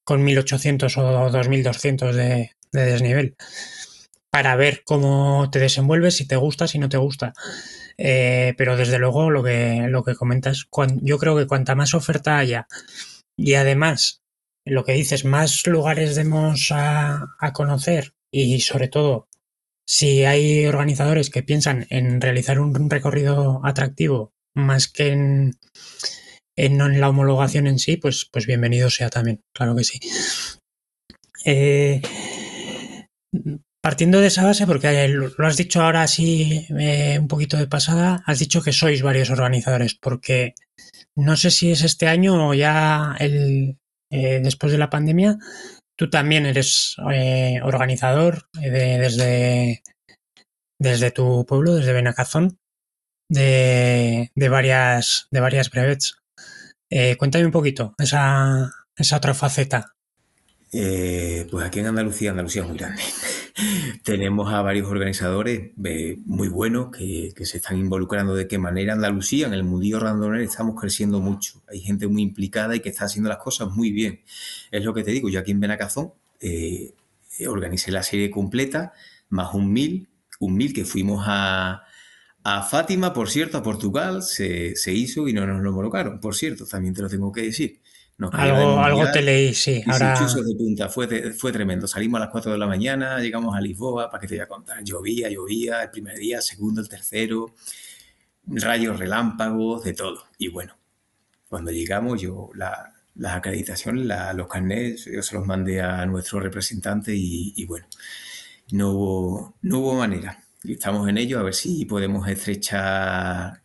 con 1800 o 2200 de, de desnivel para ver cómo te desenvuelves, si te gusta, si no te gusta. Eh, pero desde luego lo que, lo que comentas, yo creo que cuanta más oferta haya y además lo que dices, más lugares demos a, conocer y sobre todo si hay organizadores que piensan en realizar un recorrido atractivo más que en, en, la homologación en sí, pues, pues bienvenido sea también, claro que sí. Eh, Partiendo de esa base, porque lo has dicho ahora así eh, un poquito de pasada, has dicho que sois varios organizadores, porque no sé si es este año o ya eh, después de la pandemia, tú también eres eh, organizador desde, desde tu pueblo, desde Benacazón, de, de, varias, de varias brevets. cuéntame un poquito esa, esa otra faceta. Pues aquí en Andalucía, Andalucía es muy grande. Tenemos a varios organizadores eh, muy buenos que, se están involucrando de qué manera. Andalucía, en el mundillo randonero, estamos creciendo mucho. Hay gente muy implicada y que está haciendo las cosas muy bien. Es lo que te digo, yo aquí en Benacazón eh, organicé la serie completa, más un mil, un mil que fuimos a, Fátima, por cierto, a Portugal, se, se, hizo y no nos lo colocaron, por cierto, también te lo tengo que decir algo, algo te leí, sí. Ahora... de punta, fue, fue tremendo. Salimos a las 4 de la mañana, llegamos a Lisboa, para que te voy a contar. Llovía, llovía, el primer día, el segundo, el tercero, rayos, relámpagos, de todo. Y bueno, cuando llegamos, yo la, las acreditaciones, los carnets, yo se los mandé a nuestro representante y, bueno, no hubo, no hubo manera. Y estamos en ello a ver si podemos estrechar,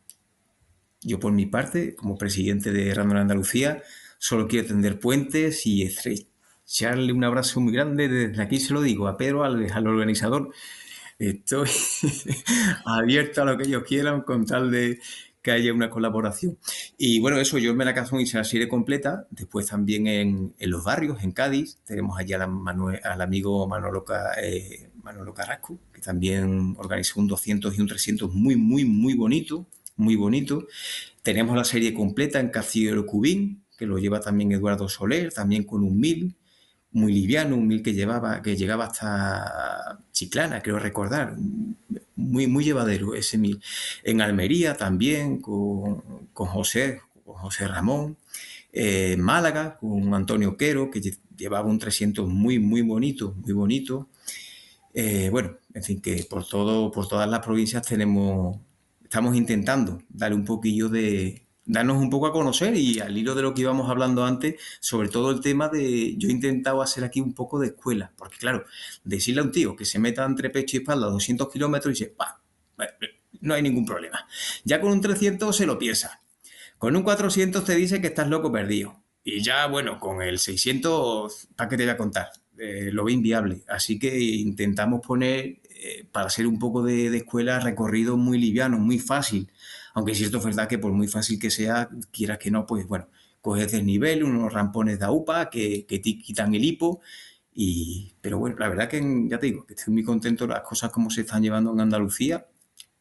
yo por mi parte, como presidente de Random Andalucía, solo quiero tender puentes y estrecharle un abrazo muy grande. Desde aquí se lo digo a Pedro Alves, al organizador. Estoy abierto a lo que ellos quieran con tal de que haya una colaboración. Y bueno, eso, yo me la caso y se la serie completa. Después también en, los barrios, en Cádiz, tenemos allá al amigo Manolo, eh, Manolo Carrasco, que también organizó un 200 y un 300 muy, muy, muy bonito, muy bonito. Tenemos la serie completa en Castillo de Cubín, que lo lleva también Eduardo Soler, también con un mil, muy liviano, un mil que, llevaba, que llegaba hasta Chiclana, creo recordar, muy, muy llevadero ese mil. En Almería también con, José, con José Ramón, en Málaga con Antonio Quero, que llevaba un 300 muy, muy bonito, muy bonito. Eh, bueno, en fin, que por, todo, por todas las provincias tenemos, estamos intentando darle un poquillo de, darnos un poco a conocer y al hilo de lo que íbamos hablando antes, sobre todo el tema de, yo he intentado hacer aquí un poco de escuela, porque claro, decirle a un tío que se meta entre pecho y espalda 200 kilómetros y dice, va, no hay ningún problema. Ya con un 300 se lo piensa. Con un 400 te dice que estás loco perdido. Y ya, bueno, con el 600, ¿para qué te voy a contar? Eh, lo ve inviable. Así que intentamos poner, eh, para hacer un poco de, de escuela, recorrido muy liviano, muy fácil aunque cierto, es verdad que por muy fácil que sea, quieras que no, pues bueno, coges desnivel, unos rampones de AUPA que, te quitan el hipo. Y, pero bueno, la verdad que ya te digo, que estoy muy contento de las cosas como se están llevando en Andalucía,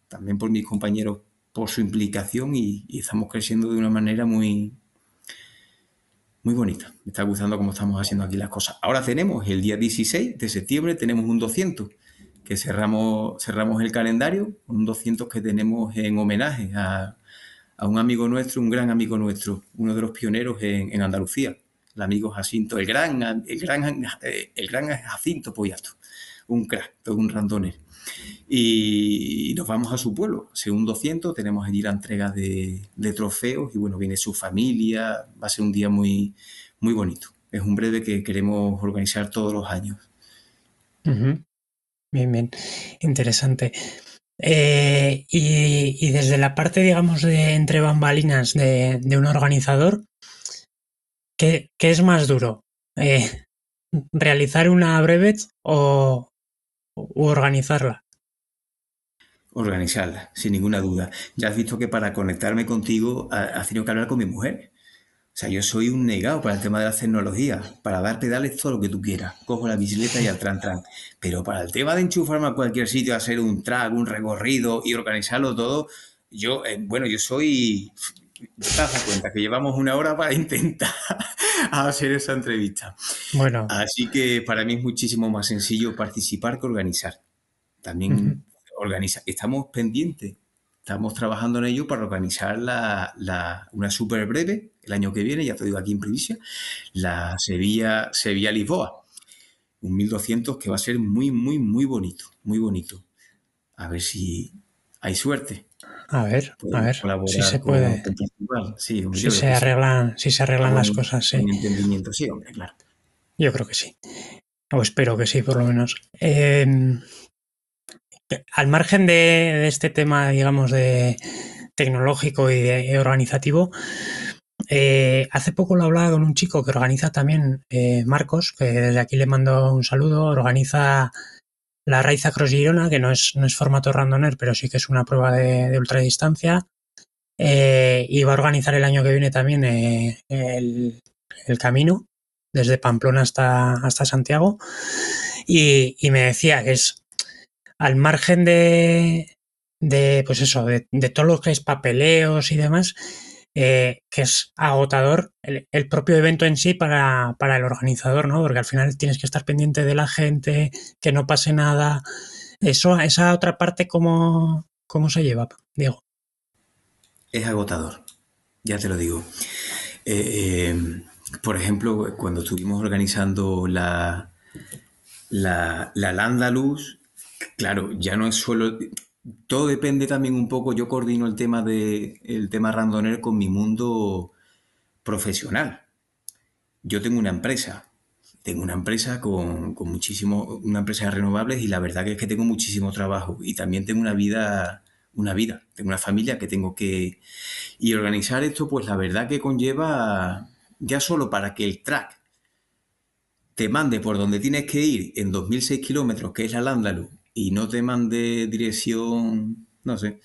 también por mis compañeros, por su implicación y, estamos creciendo de una manera muy, muy bonita. Me está gustando cómo estamos haciendo aquí las cosas. Ahora tenemos el día 16 de septiembre, tenemos un 200 que cerramos, cerramos el calendario, un 200 que tenemos en homenaje a, un amigo nuestro, un gran amigo nuestro, uno de los pioneros en, Andalucía, el amigo Jacinto, el gran, el gran, eh, el gran Jacinto Poyato, un crack, todo un randoner. Y, nos vamos a su pueblo, según 200, tenemos allí la entrega de, trofeos y bueno, viene su familia, va a ser un día muy, muy bonito. Es un breve que queremos organizar todos los años. Bien, bien, interesante. Eh, y, desde la parte, digamos, de entre bambalinas de, un organizador, ¿qué, es más duro? Eh, ¿Realizar una brevet o organizarla? Organizarla, sin ninguna duda. Ya has visto que para conectarme contigo has tenido que hablar con mi mujer. O sea, yo soy un negado para el tema de las tecnologías. Para dar pedales todo lo que tú quieras. Cojo la bicicleta y al tran tran. Pero para el tema de enchufarme a cualquier sitio, hacer un track, un recorrido y organizarlo todo, yo, eh, bueno, yo soy... Te das cuenta que llevamos una hora para intentar hacer esa entrevista. Bueno. Así que para mí es muchísimo más sencillo participar que organizar. También organiza, estamos pendientes, estamos trabajando en ello para organizar la, una súper breve el año que viene, ya te digo aquí en primicia, la Sevilla, Sevilla Lisboa. Un 1200 que va a ser muy, muy, muy bonito, muy bonito. A ver si hay suerte. A ver, a ver, si se puede. si, se arreglan, si se arreglan las cosas, sí. entendimiento, sí, hombre, claro. Yo creo que sí. O espero que sí, por lo menos. Eh, al margen de, este tema, digamos, de tecnológico y, organizativo, eh, hace poco lo hablaba con un chico que organiza también, eh, Marcos, que desde aquí le mando un saludo, organiza la Raiza Cross Girona, que no es, no es formato randoner, pero sí que es una prueba de, ultradistancia. Eh, y va a organizar el año que viene también el, camino, desde Pamplona hasta, hasta Santiago. Y, y me decía que es al margen de, de pues eso, de, todo lo que es papeleos y demás, eh, que es agotador el, propio evento en sí para, el organizador, ¿no? Porque al final tienes que estar pendiente de la gente, que no pase nada. Eso, esa otra parte, ¿cómo, cómo se lleva, Diego? Es agotador, ya te lo digo. Eh, eh, por ejemplo, cuando estuvimos organizando la, la, la Landalus, Claro, ya no es solo. Todo depende también un poco. Yo coordino el tema de el tema randoner con mi mundo profesional. Yo tengo una empresa. Tengo una empresa con, con muchísimo, una empresa de renovables y la verdad que es que tengo muchísimo trabajo y también tengo una vida, una vida, tengo una familia que tengo que y organizar esto, pues la verdad que conlleva ya solo para que el track te mande por donde tienes que ir en 2006 kilómetros, que es la Lándalo, y no te mande dirección, no sé,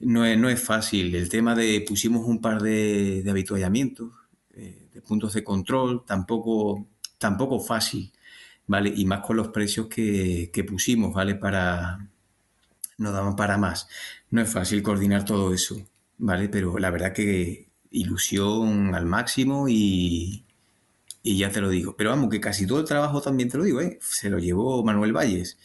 no es, no es fácil. El tema de pusimos un par de, de habituallamientos, eh, de puntos de control, tampoco, tampoco fácil, ¿vale? Y más con los precios que, pusimos, ¿vale? Para, no daban para más. No es fácil coordinar todo eso, ¿vale? Pero la verdad que ilusión al máximo y, y ya te lo digo. Pero vamos, que casi todo el trabajo también te lo digo, ¿eh? Se lo llevó Manuel Valles.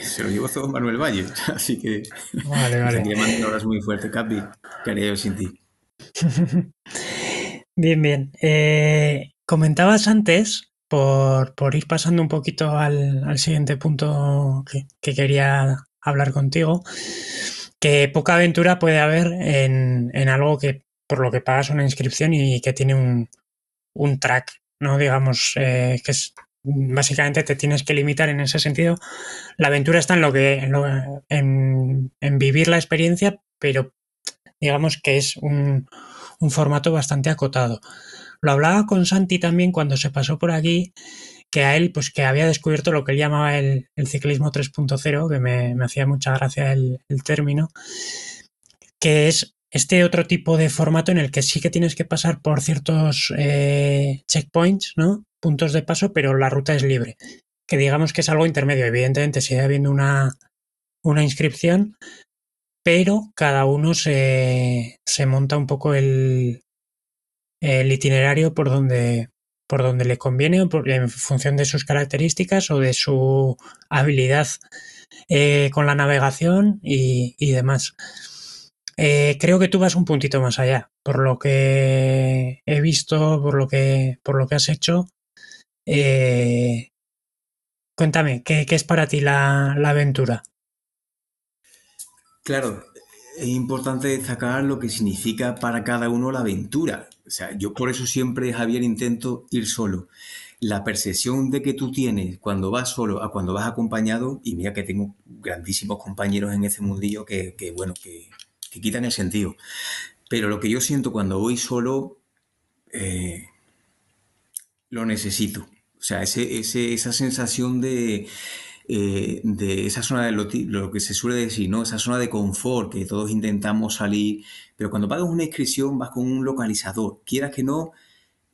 Se lo llevó todo Manuel Valle, así que vale, vale. te muy fuerte, Capi, que yo sin ti. Bien, bien. Eh, comentabas antes, por, ir pasando un poquito al, siguiente punto que, quería hablar contigo, que poca aventura puede haber en, algo que por lo que pagas una inscripción y que tiene un, un track, ¿no? Digamos, eh, que es básicamente te tienes que limitar en ese sentido. La aventura está en lo que en, vivir la experiencia, pero digamos que es un, formato bastante acotado. Lo hablaba con Santi también cuando se pasó por aquí, que a él, pues que había descubierto lo que él llamaba el, ciclismo 3.0, que me, hacía mucha gracia el, término, que es este otro tipo de formato en el que sí que tienes que pasar por ciertos eh, checkpoints, ¿no? Puntos de paso, pero la ruta es libre. Que digamos que es algo intermedio. Evidentemente sigue habiendo una, una inscripción, pero cada uno se, se monta un poco el, el itinerario por donde, por donde le conviene, en función de sus características o de su habilidad eh, con la navegación y, demás. Eh, creo que tú vas un puntito más allá, por lo que he visto, por lo que, por lo que has hecho. Eh, cuéntame, ¿qué, es para ti la, aventura? Claro, es importante destacar lo que significa para cada uno la aventura. O sea, yo por eso siempre, Javier, intento ir solo. La percepción de que tú tienes cuando vas solo a cuando vas acompañado, y mira que tengo grandísimos compañeros en ese mundillo que, bueno, que, quitan el sentido. Pero lo que yo siento cuando voy solo, eh, lo necesito. O sea, esa sensación de, eh, de esa zona de lo, que se suele decir, ¿no? Esa zona de confort que todos intentamos salir. Pero cuando pagas una inscripción vas con un localizador. Quieras que no,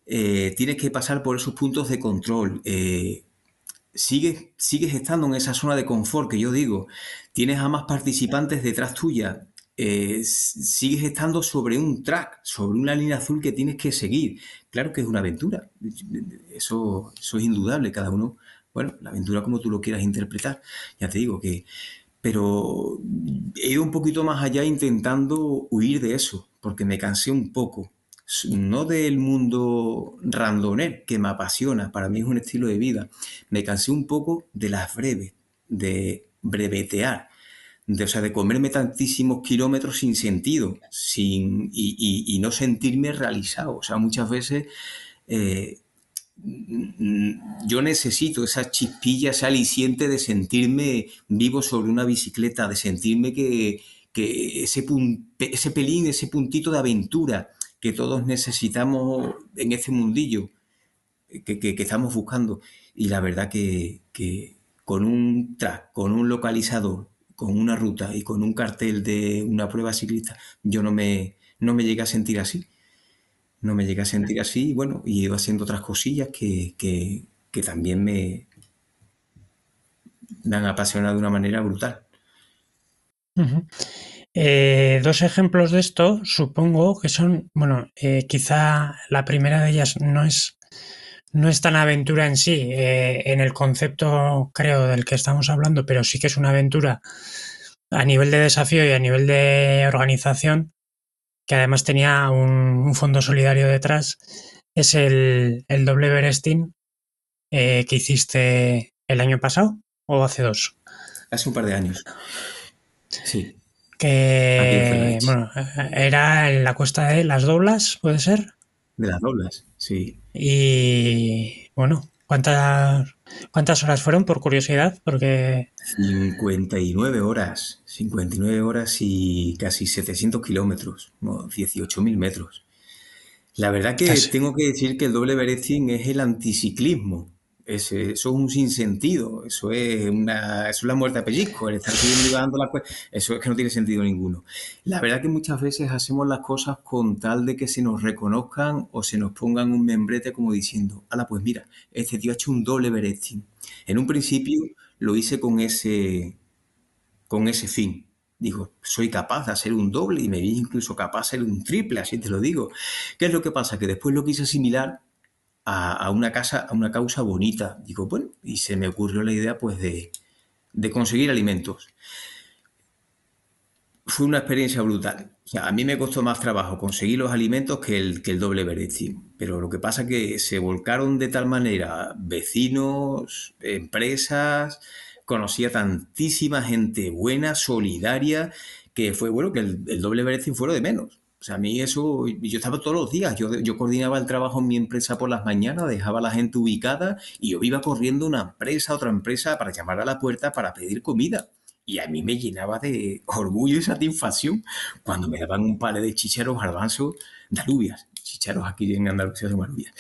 eh, tienes que pasar por esos puntos de control. Eh, sigues, sigues estando en esa zona de confort que yo digo. Tienes a más participantes detrás tuya. Sigues estando sobre un track, sobre una línea azul que tienes que seguir. Claro que es una aventura. Eso, eso es indudable. Cada uno, bueno, la aventura como tú lo quieras interpretar. Ya te digo que. Pero he ido un poquito más allá intentando huir de eso, porque me cansé un poco. No del mundo randoner, que me apasiona, para mí es un estilo de vida. Me cansé un poco de las breves, de brevetear, de, o sea, de comerme tantísimos kilómetros sin sentido sin, y, no sentirme realizado. O sea, muchas veces eh, yo necesito esa chispilla, ese aliciente de sentirme vivo sobre una bicicleta, de sentirme que, ese, ese pelín, ese puntito de aventura que todos necesitamos en este mundillo que, estamos buscando. Y la verdad que, que con un track, con un localizador, con una ruta y con un cartel de una prueba ciclista, yo no me, no me llegué a sentir así. No me llegué a sentir así y bueno, y ido haciendo otras cosillas que, también me, me han apasionado de una manera brutal. Eh, dos ejemplos de esto, supongo que son, bueno, eh, quizá la primera de ellas no es, no es tan aventura en sí, eh, en el concepto creo del que estamos hablando, pero sí que es una aventura a nivel de desafío y a nivel de organización, que además tenía un, fondo solidario detrás, es el, doble Berestin eh, que hiciste el año pasado o hace dos. Hace un par de años. Sí. Que bueno, era en la cuesta de las doblas, ¿puede ser? De las doblas, sí. Y bueno, ¿cuántas, ¿cuántas horas fueron por curiosidad? Porque... 59 horas, 59 horas y casi 700 kilómetros, 18.000 metros. La verdad que tengo que decir que el doble Beretzing es el anticiclismo eso es un sinsentido, eso es una eso es la muerte a pellizco, el estar subiendo la eso es que no tiene sentido ninguno. La verdad que muchas veces hacemos las cosas con tal de que se nos reconozcan o se nos pongan un membrete como diciendo, ala, pues mira, este tío ha hecho un doble beretting. En un principio lo hice con ese, con ese fin. Digo, soy capaz de hacer un doble y me vi incluso capaz de hacer un triple, así te lo digo. ¿Qué es lo que pasa? Que después lo quise asimilar a, una casa, a una causa bonita. Digo, bueno, y se me ocurrió la idea pues de, conseguir alimentos. Fue una experiencia brutal. A mí me costó más trabajo conseguir los alimentos que el, que el doble Berezzi. Pero lo que pasa es que se volcaron de tal manera vecinos, empresas, conocía tantísima gente buena, solidaria, que fue bueno que el, el doble Berezzi fuera de menos. O sea, a mí eso, yo estaba todos los días, yo, yo coordinaba el trabajo en mi empresa por las mañanas, dejaba a la gente ubicada y yo iba corriendo una empresa, otra empresa para llamar a la puerta para pedir comida. Y a mí me llenaba de orgullo y satisfacción cuando me daban un par de chicharos garbanzos de alubias. Chicharos aquí en Andalucía son alubias.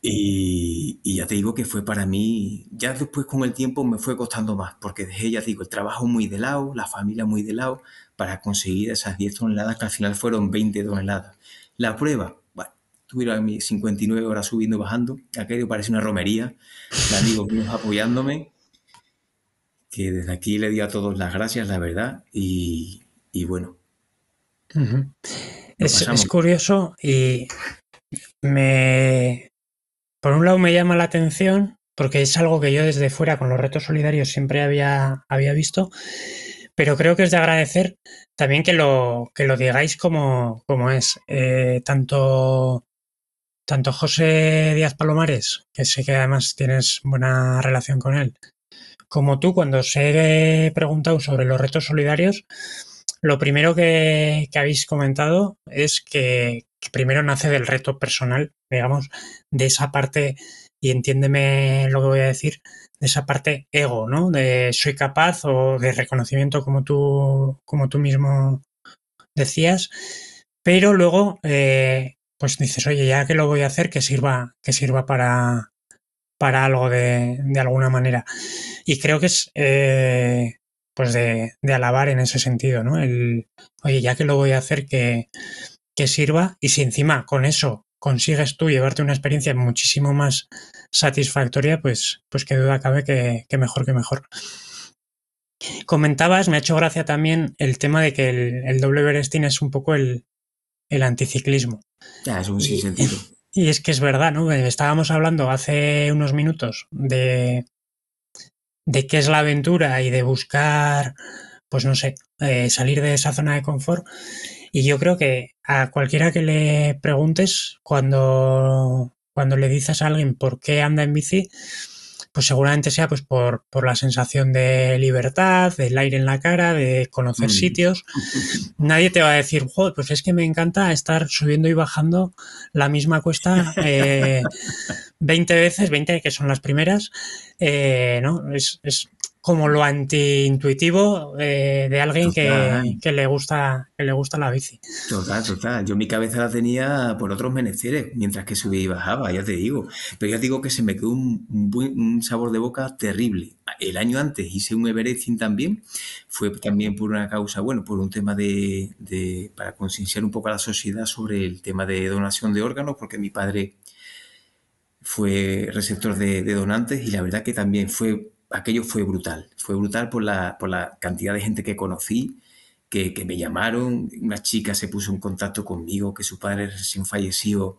Y, y, ya te digo que fue para mí, ya después con el tiempo me fue costando más, porque dejé, ya te digo, el trabajo muy de lado, la familia muy de lado, para conseguir esas 10 toneladas que al final fueron 20 toneladas. La prueba, bueno, tuvieron mis 59 horas subiendo y bajando, aquello parece una romería, de amigos míos apoyándome, que desde aquí le di a todos las gracias, la verdad, y, bueno. es, curioso y me... Por un lado me llama la atención porque es algo que yo desde fuera con los retos solidarios siempre había, había visto pero creo que es de agradecer también que lo, que lo digáis como, como es. Eh, tanto tanto José Díaz Palomares, que sé que además tienes buena relación con él, como tú, cuando os he preguntado sobre los retos solidarios, lo primero que, habéis comentado es que, primero nace del reto personal, digamos, de esa parte, y entiéndeme lo que voy a decir, de esa parte ego, ¿no? De soy capaz o de reconocimiento como tú, como tú mismo decías, pero luego eh, pues dices, oye, ya que lo voy a hacer, que sirva, que sirva para, para algo de, de alguna manera. Y creo que es eh, pues de, de, alabar en ese sentido, ¿no? El, oye, ya que lo voy a hacer, que, que sirva. Y si encima con eso consigues tú llevarte una experiencia muchísimo más satisfactoria, pues, pues qué duda cabe que, que mejor que mejor. Comentabas, me ha hecho gracia también el tema de que el, el doble Berestin es un poco el, el anticiclismo. Ya, es un sentido. Y es que es verdad, ¿no? Estábamos hablando hace unos minutos de, de qué es la aventura y de buscar, pues no sé, eh, salir de esa zona de confort. Y yo creo que a cualquiera que le preguntes cuando, cuando le dices a alguien por qué anda en bici, pues seguramente sea pues por, por, la sensación de libertad, del aire en la cara, de conocer mm. sitios. Nadie te va a decir, Joder, pues es que me encanta estar subiendo y bajando la misma cuesta eh, 20 veces, 20 que son las primeras. Eh, ¿no? Es, es, como lo antiintuitivo eh, de alguien que, que, le gusta, que le gusta la bici. Total, total. Yo mi cabeza la tenía por otros menesteres mientras que subía y bajaba, ya te digo. Pero ya te digo que se me quedó un, un, sabor de boca terrible. El año antes hice un Everesting también. Fue también por una causa, bueno, por un tema de, de para concienciar un poco a la sociedad sobre el tema de donación de órganos, porque mi padre fue receptor de, de donantes y la verdad que también fue aquello fue brutal. Fue brutal por la, por la cantidad de gente que conocí, que, que, me llamaron. Una chica se puso en contacto conmigo, que su padre recién fallecido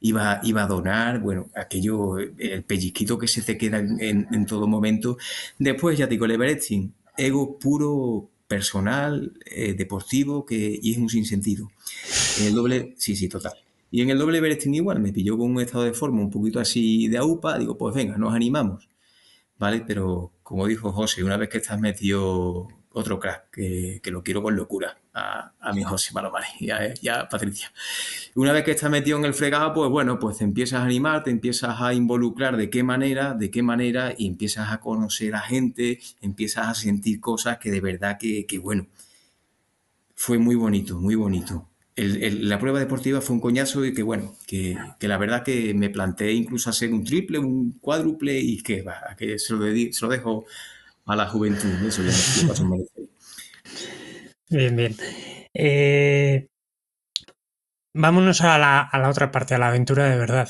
iba, iba a donar. Bueno, aquello, el pellizquito que se te queda en, en, todo momento. Después, ya digo, el Everesting, ego puro, personal, eh, deportivo, que, y es un sinsentido. En el doble, sí, sí, total. Y en el doble Everesting igual, me pilló con un estado de forma un poquito así de aupa, digo, pues venga, nos animamos. ¿Vale? Pero como dijo José, una vez que estás metido otro crack, que, que lo quiero con locura, a, a mi José Palomares y a, Patricia. Una vez que estás metido en el fregado, pues bueno, pues te empiezas a animar, te empiezas a involucrar de qué manera, de qué manera, y empiezas a conocer a gente, empiezas a sentir cosas que de verdad que, que bueno, fue muy bonito, muy bonito la prueba deportiva fue un coñazo y que bueno, que, la verdad que me planteé incluso hacer un triple, un cuádruple y que va, que se lo, se lo dejo a la juventud, eso ya no Bien, bien. Eh, vámonos a la, a la, otra parte, a la aventura de verdad.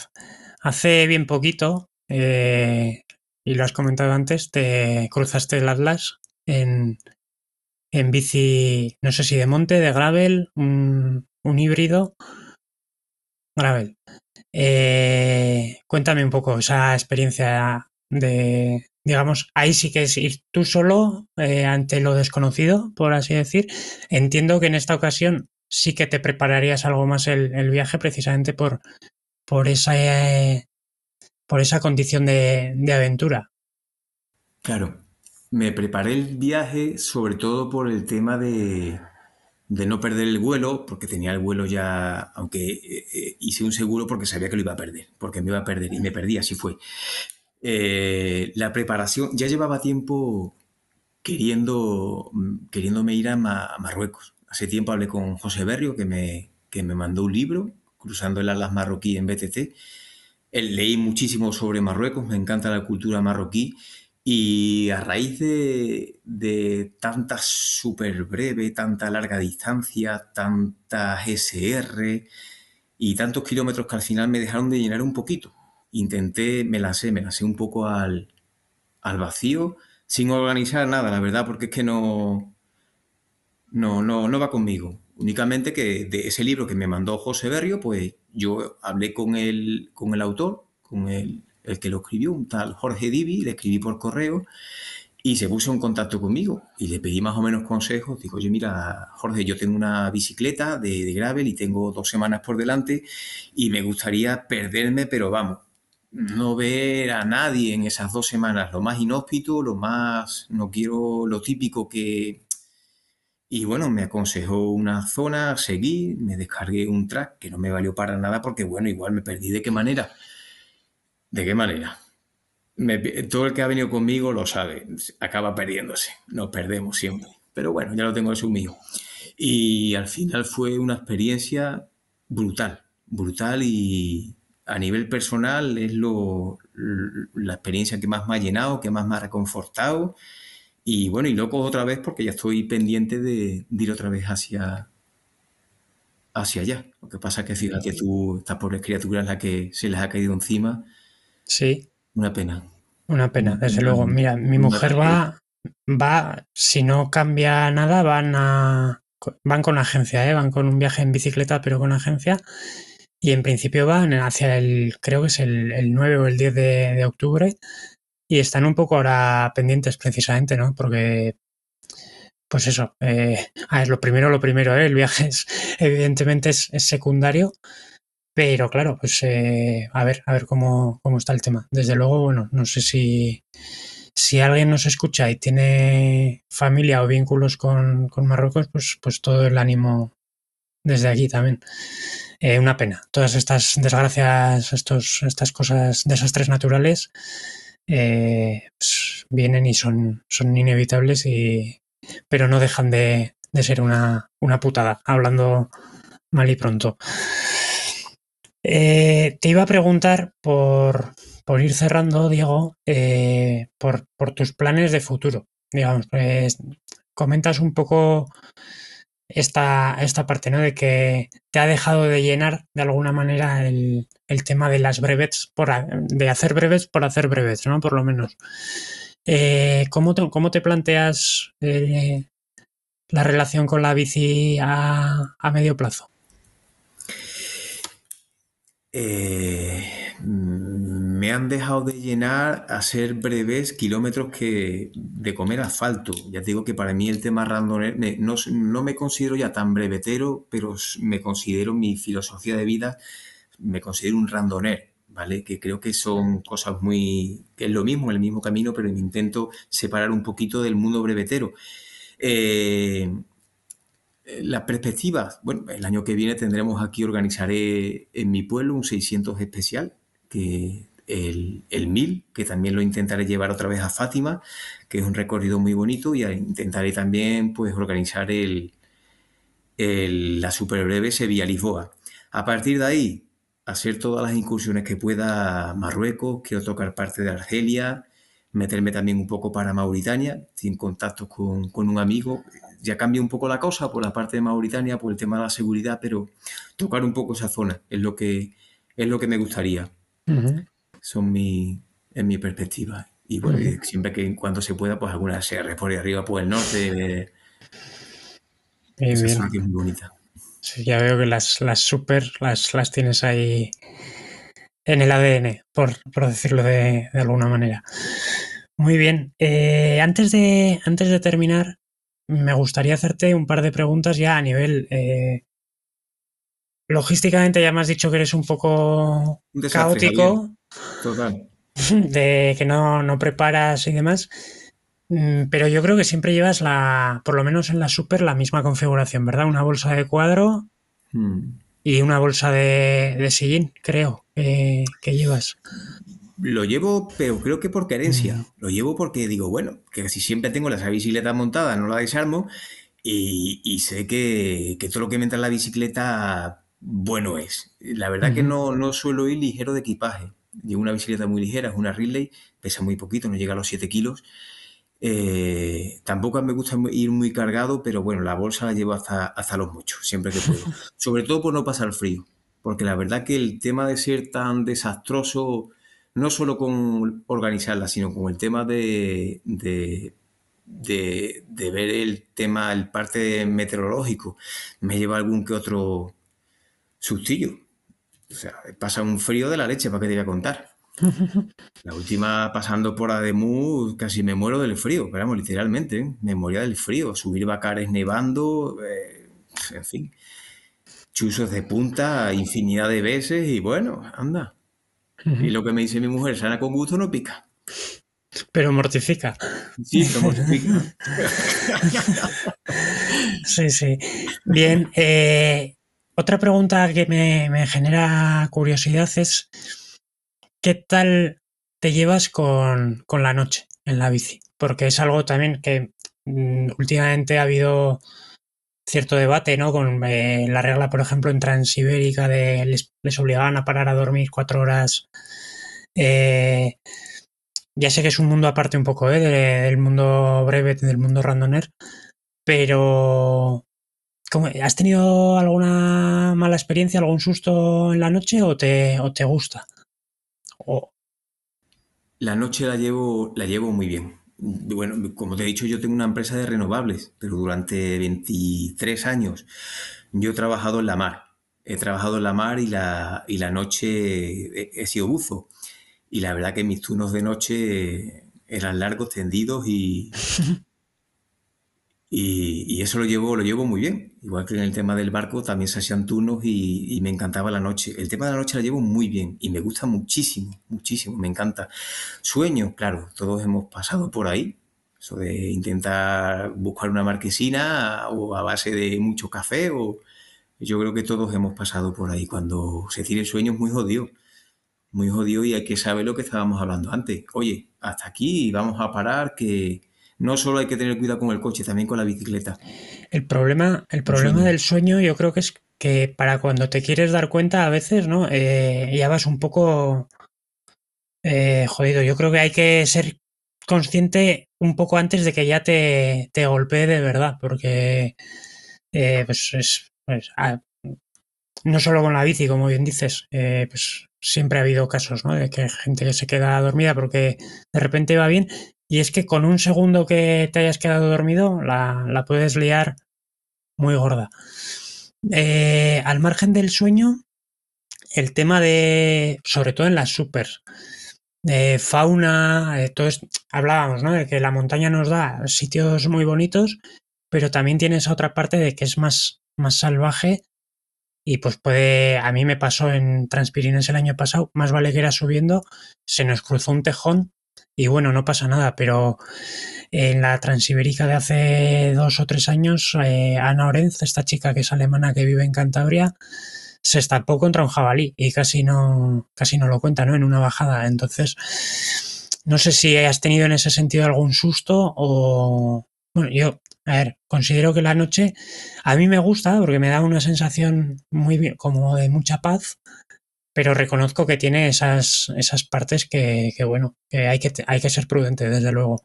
Hace bien poquito, eh, y lo has comentado antes, te cruzaste el Atlas en, en bici, no sé si de monte, de gravel, un, un híbrido gravel. Eh, cuéntame un poco esa experiencia de, digamos, ahí sí que es ir tú solo eh, ante lo desconocido, por así decir. Entiendo que en esta ocasión sí que te prepararías algo más el, viaje precisamente por, por, esa, por esa condición de aventura. Claro, me preparé el viaje sobre todo por el tema de, de no perder el vuelo, porque tenía el vuelo ya, aunque eh, eh, hice un seguro porque sabía que lo iba a perder, porque me iba a perder y me perdí, así fue. Eh, la preparación, ya llevaba tiempo queriendo, mm, queriéndome ir a, Marruecos. Hace tiempo hablé con José Berrio, que me, que me mandó un libro, Cruzando el Atlas Marroquí en BTT. Leí muchísimo sobre Marruecos, me encanta la cultura marroquí y a raíz de, de tanta súper breve, tanta larga distancia, tantas SR y tantos kilómetros que al final me dejaron de llenar un poquito, intenté, me lancé, me lancé un poco al, al vacío sin organizar nada, la verdad, porque es que no, no, no, no va conmigo. Únicamente que de ese libro que me mandó José Berrio, pues yo hablé con el, con el autor, con el, el que lo escribió, un tal Jorge Divi, le escribí por correo y se puso en contacto conmigo y le pedí más o menos consejos. Digo, oye, mira, Jorge, yo tengo una bicicleta de, de gravel y tengo dos semanas por delante y me gustaría perderme, pero vamos, no ver a nadie en esas dos semanas, lo más inhóspito, lo más, no quiero lo típico que... Y bueno, me aconsejó una zona, seguí, me descargué un track que no me valió para nada porque bueno, igual me perdí. ¿De qué manera? ¿De qué manera? todo el que ha venido conmigo lo sabe, acaba perdiéndose, nos perdemos siempre. Pero bueno, ya lo tengo asumido. Y al final fue una experiencia brutal, brutal y a nivel personal es lo, la experiencia que más me ha llenado, que más me ha reconfortado. Y bueno, y loco otra vez porque ya estoy pendiente de, ir otra vez hacia, hacia allá. Lo que pasa es que fíjate tú, estas pobres criaturas la que se les ha caído encima. Sí. Una pena. Una pena, desde luego. Mira, mi mujer va, va, si no cambia nada, van a van con agencia, ¿eh? van con un viaje en bicicleta, pero con agencia. Y en principio van hacia el, creo que es el, el 9 o el 10 de, octubre. Y están un poco ahora pendientes precisamente, ¿no? Porque, pues eso, eh, a ver, lo primero, lo primero, ¿eh? el viaje es, evidentemente es, es secundario, pero claro, pues eh, a ver, a ver cómo, cómo, está el tema. Desde luego, bueno, no sé si, si alguien nos escucha y tiene familia o vínculos con, con Marruecos, pues, pues todo el ánimo desde aquí también. Eh, una pena. Todas estas desgracias, estos, estas cosas, desastres naturales, eh, pues vienen y son, son inevitables, y, pero no dejan de, de ser una, una putada, hablando mal y pronto. Eh, te iba a preguntar por, por ir cerrando, Diego, eh, por, por, tus planes de futuro. Digamos, pues, comentas un poco esta, esta parte, ¿no? De que te ha dejado de llenar de alguna manera el, el tema de las brevets, por, de hacer breves por hacer brevets, ¿no? Por lo menos. Eh, ¿cómo, te, ¿cómo, te, planteas la relación con la bici a, a medio plazo? Eh, me han dejado de llenar a ser breves kilómetros que de comer asfalto. Ya te digo que para mí el tema randoner, no, no, me considero ya tan brevetero, pero me considero mi filosofía de vida, me considero un randoner, ¿vale? Que creo que son cosas muy, que es lo mismo, el mismo camino, pero me intento separar un poquito del mundo brevetero. Eh, eh, las perspectivas, bueno, el año que viene tendremos aquí, organizaré en mi pueblo un 600 especial, que el, el 1000, que también lo intentaré llevar otra vez a Fátima, que es un recorrido muy bonito, y intentaré también pues, organizar el, el, la super breve Sevilla-Lisboa. A partir de ahí, hacer todas las incursiones que pueda a Marruecos, quiero tocar parte de Argelia, meterme también un poco para Mauritania, sin contactos con, con un amigo, ya cambia un poco la cosa por la parte de Mauritania, por el tema de la seguridad, pero tocar un poco esa zona es lo que, es lo que me gustaría. Son mi, en mi perspectiva. Y bueno, siempre que en cuanto se pueda, pues alguna SR por ahí arriba, por el norte. esa zona que es muy bonita. Sí, ya veo que las, las super las, las tienes ahí en el ADN, por, por decirlo de, de, alguna manera. Muy bien. Eh, antes, de, antes de terminar, me gustaría hacerte un par de preguntas ya a nivel... Eh, logísticamente ya me has dicho que eres un poco un caótico. Total. De que no, no, preparas y demás. Mm, pero yo creo que siempre llevas la, por lo menos en la super, la misma configuración, ¿verdad? Una bolsa de cuadro hmm. y una bolsa de, de sillín, creo, que llevas. Lo llevo, pero creo que por carencia. Mm. Lo llevo porque digo, bueno, que si siempre tengo la bicicleta montada, no la desarmo y, sé que, todo lo que me entra en la bicicleta, bueno es. La verdad que no, no suelo ir ligero de equipaje. Llevo una bicicleta muy ligera, es una Ridley, pesa muy poquito, no llega a los 7 kilos. Eh, tampoco me gusta ir muy cargado, pero bueno, la bolsa la llevo hasta, hasta los muchos, siempre que puedo. Sobre todo por no pasar frío, porque la verdad que el tema de ser tan desastroso no solo con organizarla, sino con el tema de, de, ver el tema, el parte meteorológico, me lleva algún que otro sustillo. O sea, pasa un frío de la leche, ¿para qué te voy a contar? La última pasando por Ademuz casi me muero del frío, pero literalmente, ¿eh? me moría del frío. Subir bacares nevando, eh, en fin. Chuzos de punta infinidad de veces y bueno, anda. Y lo que me dice mi mujer, sana con gusto no pica. Pero mortifica. Sí, pero mortifica. sí, sí. Bien, eh, otra pregunta que me, me, genera curiosidad es ¿qué tal te llevas con, con, la noche en la bici? Porque es algo también que mm, últimamente ha habido cierto debate, ¿no? Con eh, la regla, por ejemplo, en Transibérica de les, obligaban a parar a dormir cuatro horas. Eh, ya sé que es un mundo aparte un poco ¿eh? del mundo breve, del mundo randoner, pero ¿has tenido alguna mala experiencia, algún susto en la noche o te, o te gusta? La noche la llevo, la llevo muy bien. Bueno, como te he dicho, yo tengo una empresa de renovables, pero durante 23 años yo he trabajado en la mar. He trabajado en la mar y la, y la noche he, he sido buzo. Y la verdad que mis turnos de noche eran largos, tendidos y, y, y, eso lo llevo, lo llevo muy bien. Igual que en el tema del barco también se hacían turnos y, y, me encantaba la noche. El tema de la noche lo llevo muy bien y me gusta muchísimo, muchísimo, me encanta. Sueño, claro, todos hemos pasado por ahí. Eso de intentar buscar una marquesina o a base de mucho café o... Yo creo que todos hemos pasado por ahí. Cuando se tira el sueño es muy jodido muy jodido y hay que saber lo que estábamos hablando antes. Oye, hasta aquí vamos a parar, que no solo hay que tener cuidado con el coche, también con la bicicleta. El problema, el problema del sueño yo creo que es que para cuando te quieres dar cuenta a veces, ¿no? Eh, ya vas un poco eh, jodido. Yo creo que hay que ser consciente un poco antes de que ya te, te golpee de verdad, porque eh, pues es... Pues, ah, no solo con la bici, como bien dices, eh, pues siempre ha habido casos, ¿no? De que hay gente que se queda dormida porque de repente va bien. Y es que con un segundo que te hayas quedado dormido, la, la puedes liar muy gorda. Eh, al margen del sueño, el tema de, sobre todo en las super, de fauna, eh, todo esto, hablábamos, ¿no? De que la montaña nos da sitios muy bonitos, pero también tiene esa otra parte de que es más, más salvaje y pues puede, a mí me pasó en Transpirines el año pasado, más vale que era subiendo, se nos cruzó un tejón y bueno, no pasa nada, pero en la Transibérica de hace dos o tres años, eh, Ana Orenz, esta chica que es alemana que vive en Cantabria, se estampó contra un jabalí y casi no, casi no lo cuenta, ¿no? En una bajada. Entonces, no sé si has tenido en ese sentido algún susto o... Bueno, yo a ver, considero que la noche a mí me gusta porque me da una sensación muy bien, como de mucha paz, pero reconozco que tiene esas, esas partes que, que bueno, que hay, que hay que ser prudente, desde luego.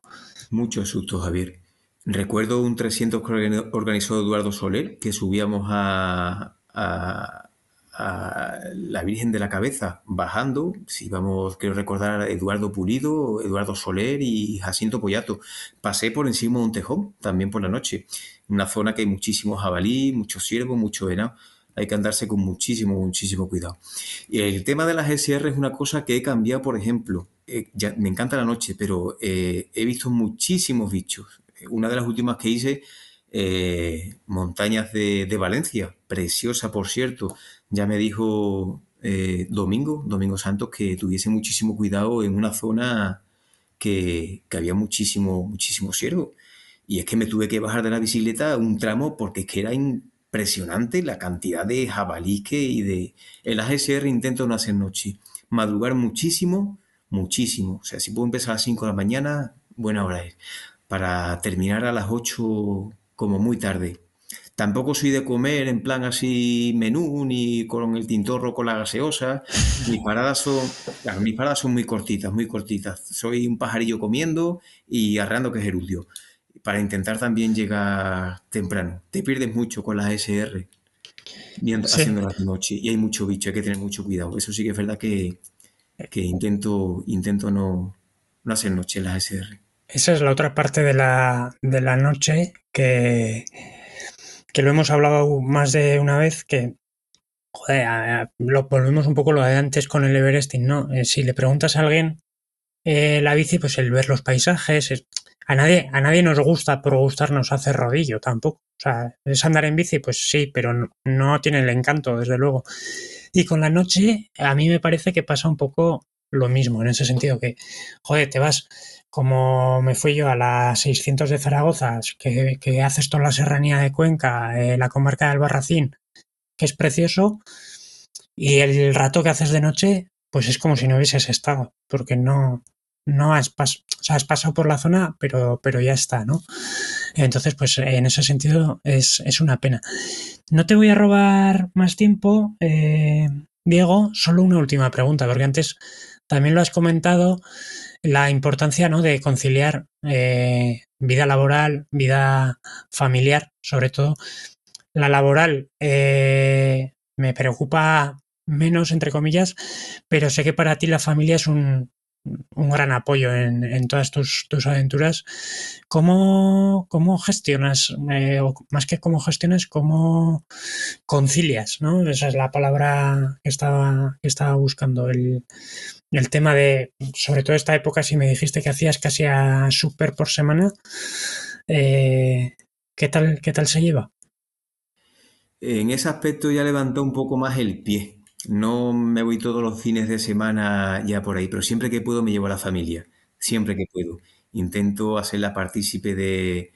Mucho susto, Javier. Recuerdo un 300 que organizó Eduardo Soler, que subíamos a, a, a la Virgen de la Cabeza bajando, si vamos, quiero recordar a Eduardo Pulido, Eduardo Soler y Jacinto Pollato. Pasé por encima de un tejón, también por la noche, una zona que hay muchísimos jabalí, muchos ciervos, mucho venado. Hay que andarse con muchísimo, muchísimo cuidado. Y el tema de las SR es una cosa que he cambiado, por ejemplo. Eh, me encanta la noche, pero eh, he visto muchísimos bichos. Una de las últimas que hice, eh, Montañas de, Valencia, preciosa, por cierto, ya me dijo Domingo, Domingo Santos, que tuviese muchísimo cuidado en una zona que, que, había muchísimo, muchísimo ciervo. Y es que me tuve que bajar de la bicicleta un tramo porque es que era impresionante la cantidad de jabalí que y de... El AGSR intento no hacer noche. Madrugar muchísimo, muchísimo. O sea, si puedo empezar a las 5 de la mañana, buena hora es. Para terminar a las 8 como muy tarde. Tampoco soy de comer en plan así menú, ni con el tintorro con la gaseosa. Mis paradas son, claro, mis paradas son muy cortitas, muy cortitas. Soy un pajarillo comiendo y arreando que gerundio. Para intentar también llegar temprano. Te pierdes mucho con las SR viendo, sí. haciendo las noche y hay mucho bicho, hay que tener mucho cuidado. Eso sí que es verdad que, que intento, intento no, no hacer noche en las SR. Esa es la otra parte de la, de la noche que, que lo hemos hablado más de una vez, que joder, lo volvemos un poco lo de antes con el Everesting, ¿no? Eh, si le preguntas a alguien eh, la bici, pues el ver los paisajes, a nadie, a nadie nos gusta por gustarnos hacer rodillo tampoco. O sea, es andar en bici, pues sí, pero no, tiene el encanto, desde luego. Y con la noche, a mí me parece que pasa un poco lo mismo, en ese sentido que, joder, te vas como me fui yo a las 600 de Zaragoza, que, que haces toda la serranía de Cuenca, eh, la comarca del Barracín, que es precioso, y el rato que haces de noche, pues es como si no hubieses estado, porque no, no has, pas has pasado por la zona, pero, pero ya está, ¿no? Entonces, pues en ese sentido es, es una pena. No te voy a robar más tiempo, eh, Diego, solo una última pregunta, porque antes también lo has comentado, la importancia ¿no? de conciliar eh, vida laboral, vida familiar, sobre todo. La laboral eh, me preocupa menos, entre comillas, pero sé que para ti la familia es un, un gran apoyo en, todas tus, aventuras. ¿Cómo, gestionas, eh, o más que cómo gestionas, cómo concilias? ¿no? Esa es la palabra que estaba, que estaba buscando. El, tema de, sobre todo esta época, si me dijiste que hacías casi a súper por semana, eh, ¿qué, tal, ¿qué tal se lleva? En ese aspecto ya levantó un poco más el pie. No me voy todos los fines de semana ya por ahí, pero siempre que puedo me llevo a la familia. Siempre que puedo. Intento hacerla partícipe de,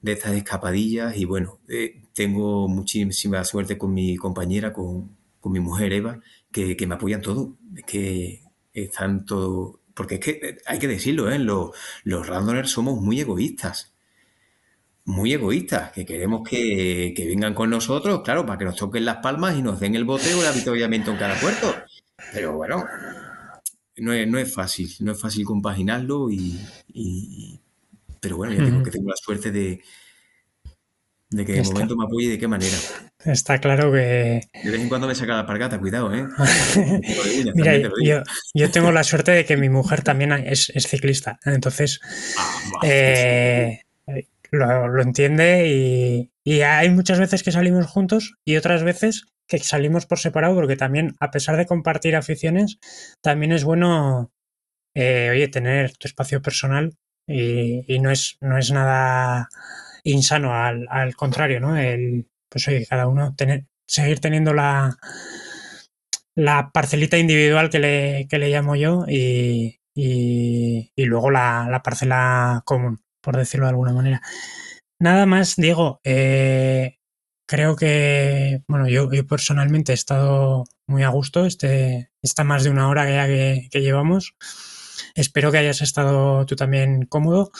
de estas escapadillas y bueno, eh, tengo muchísima suerte con mi compañera, con, con mi mujer Eva, que, que, me apoyan todo. Es que están todo... Porque es que eh, hay que decirlo, ¿eh? los, los randoners somos muy egoístas. Muy egoístas, que queremos que, que, vengan con nosotros, claro, para que nos toquen las palmas y nos den el boteo, el avituallamiento en cada puerto. Pero bueno, no es, no es fácil, no es fácil compaginarlo y, y pero bueno, ya digo que tengo la suerte de, de que de Está. momento me apoye y de qué manera. Está claro que. De vez en cuando me saca la pargata, cuidado, ¿eh? Mira, yo, yo, tengo la suerte de que mi mujer también es, es ciclista. Entonces, ah, eh, lo, lo, entiende y, y, hay muchas veces que salimos juntos y otras veces que salimos por separado, porque también, a pesar de compartir aficiones, también es bueno, eh, oye, tener tu espacio personal y, y no, es, no es nada insano, al, al contrario, ¿no? El, pues oye, cada uno tener, seguir teniendo la, la parcelita individual que le, que le llamo yo y, y, y luego la, la, parcela común, por decirlo de alguna manera. Nada más, Diego, eh, creo que, bueno, yo, yo, personalmente he estado muy a gusto, este, está más de una hora ya que, que llevamos. Espero que hayas estado tú también cómodo.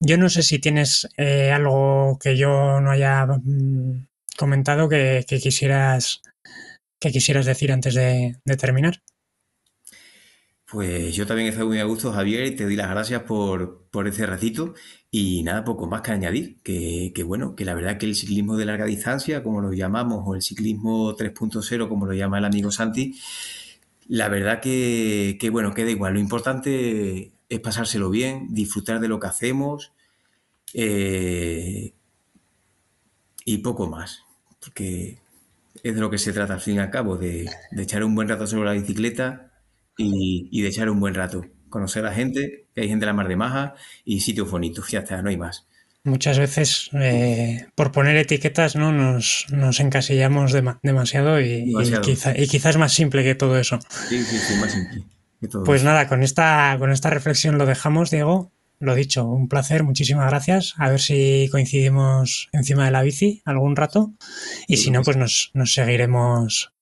Yo no sé si tienes eh, algo que yo no haya mm, comentado que, que, quisieras que quisieras decir antes de, terminar. Pues yo también estado muy a gusto, Javier, y te doy las gracias por, por este ratito. Y nada, poco más que añadir, que, que, bueno, que la verdad que el ciclismo de larga distancia, como lo llamamos, o el ciclismo 3.0, como lo llama el amigo Santi, la verdad que, que, bueno, queda igual. Lo importante es pasárselo bien, disfrutar de lo que hacemos eh, y poco más, porque es de lo que se trata al fin y al cabo, de, de echar un buen rato sobre la bicicleta y, y, de echar un buen rato, conocer a la gente, que hay gente de la mar de maja y sitios bonitos, ya está, no hay más. Muchas veces eh, por poner etiquetas no nos, nos encasillamos de, demasiado, y, demasiado. Y, quizá, y quizás es más simple que todo eso. Sí, sí, sí, más simple. Pues nada, con esta, con esta reflexión lo dejamos, Diego. Lo dicho, un placer, muchísimas gracias. A ver si coincidimos encima de la bici algún rato. Y sí, si no, pues nos, nos, seguiremos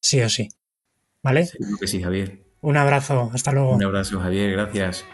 sí o sí. ¿Vale? Que sí, Javier. Un abrazo, hasta luego. Un abrazo, Javier, gracias.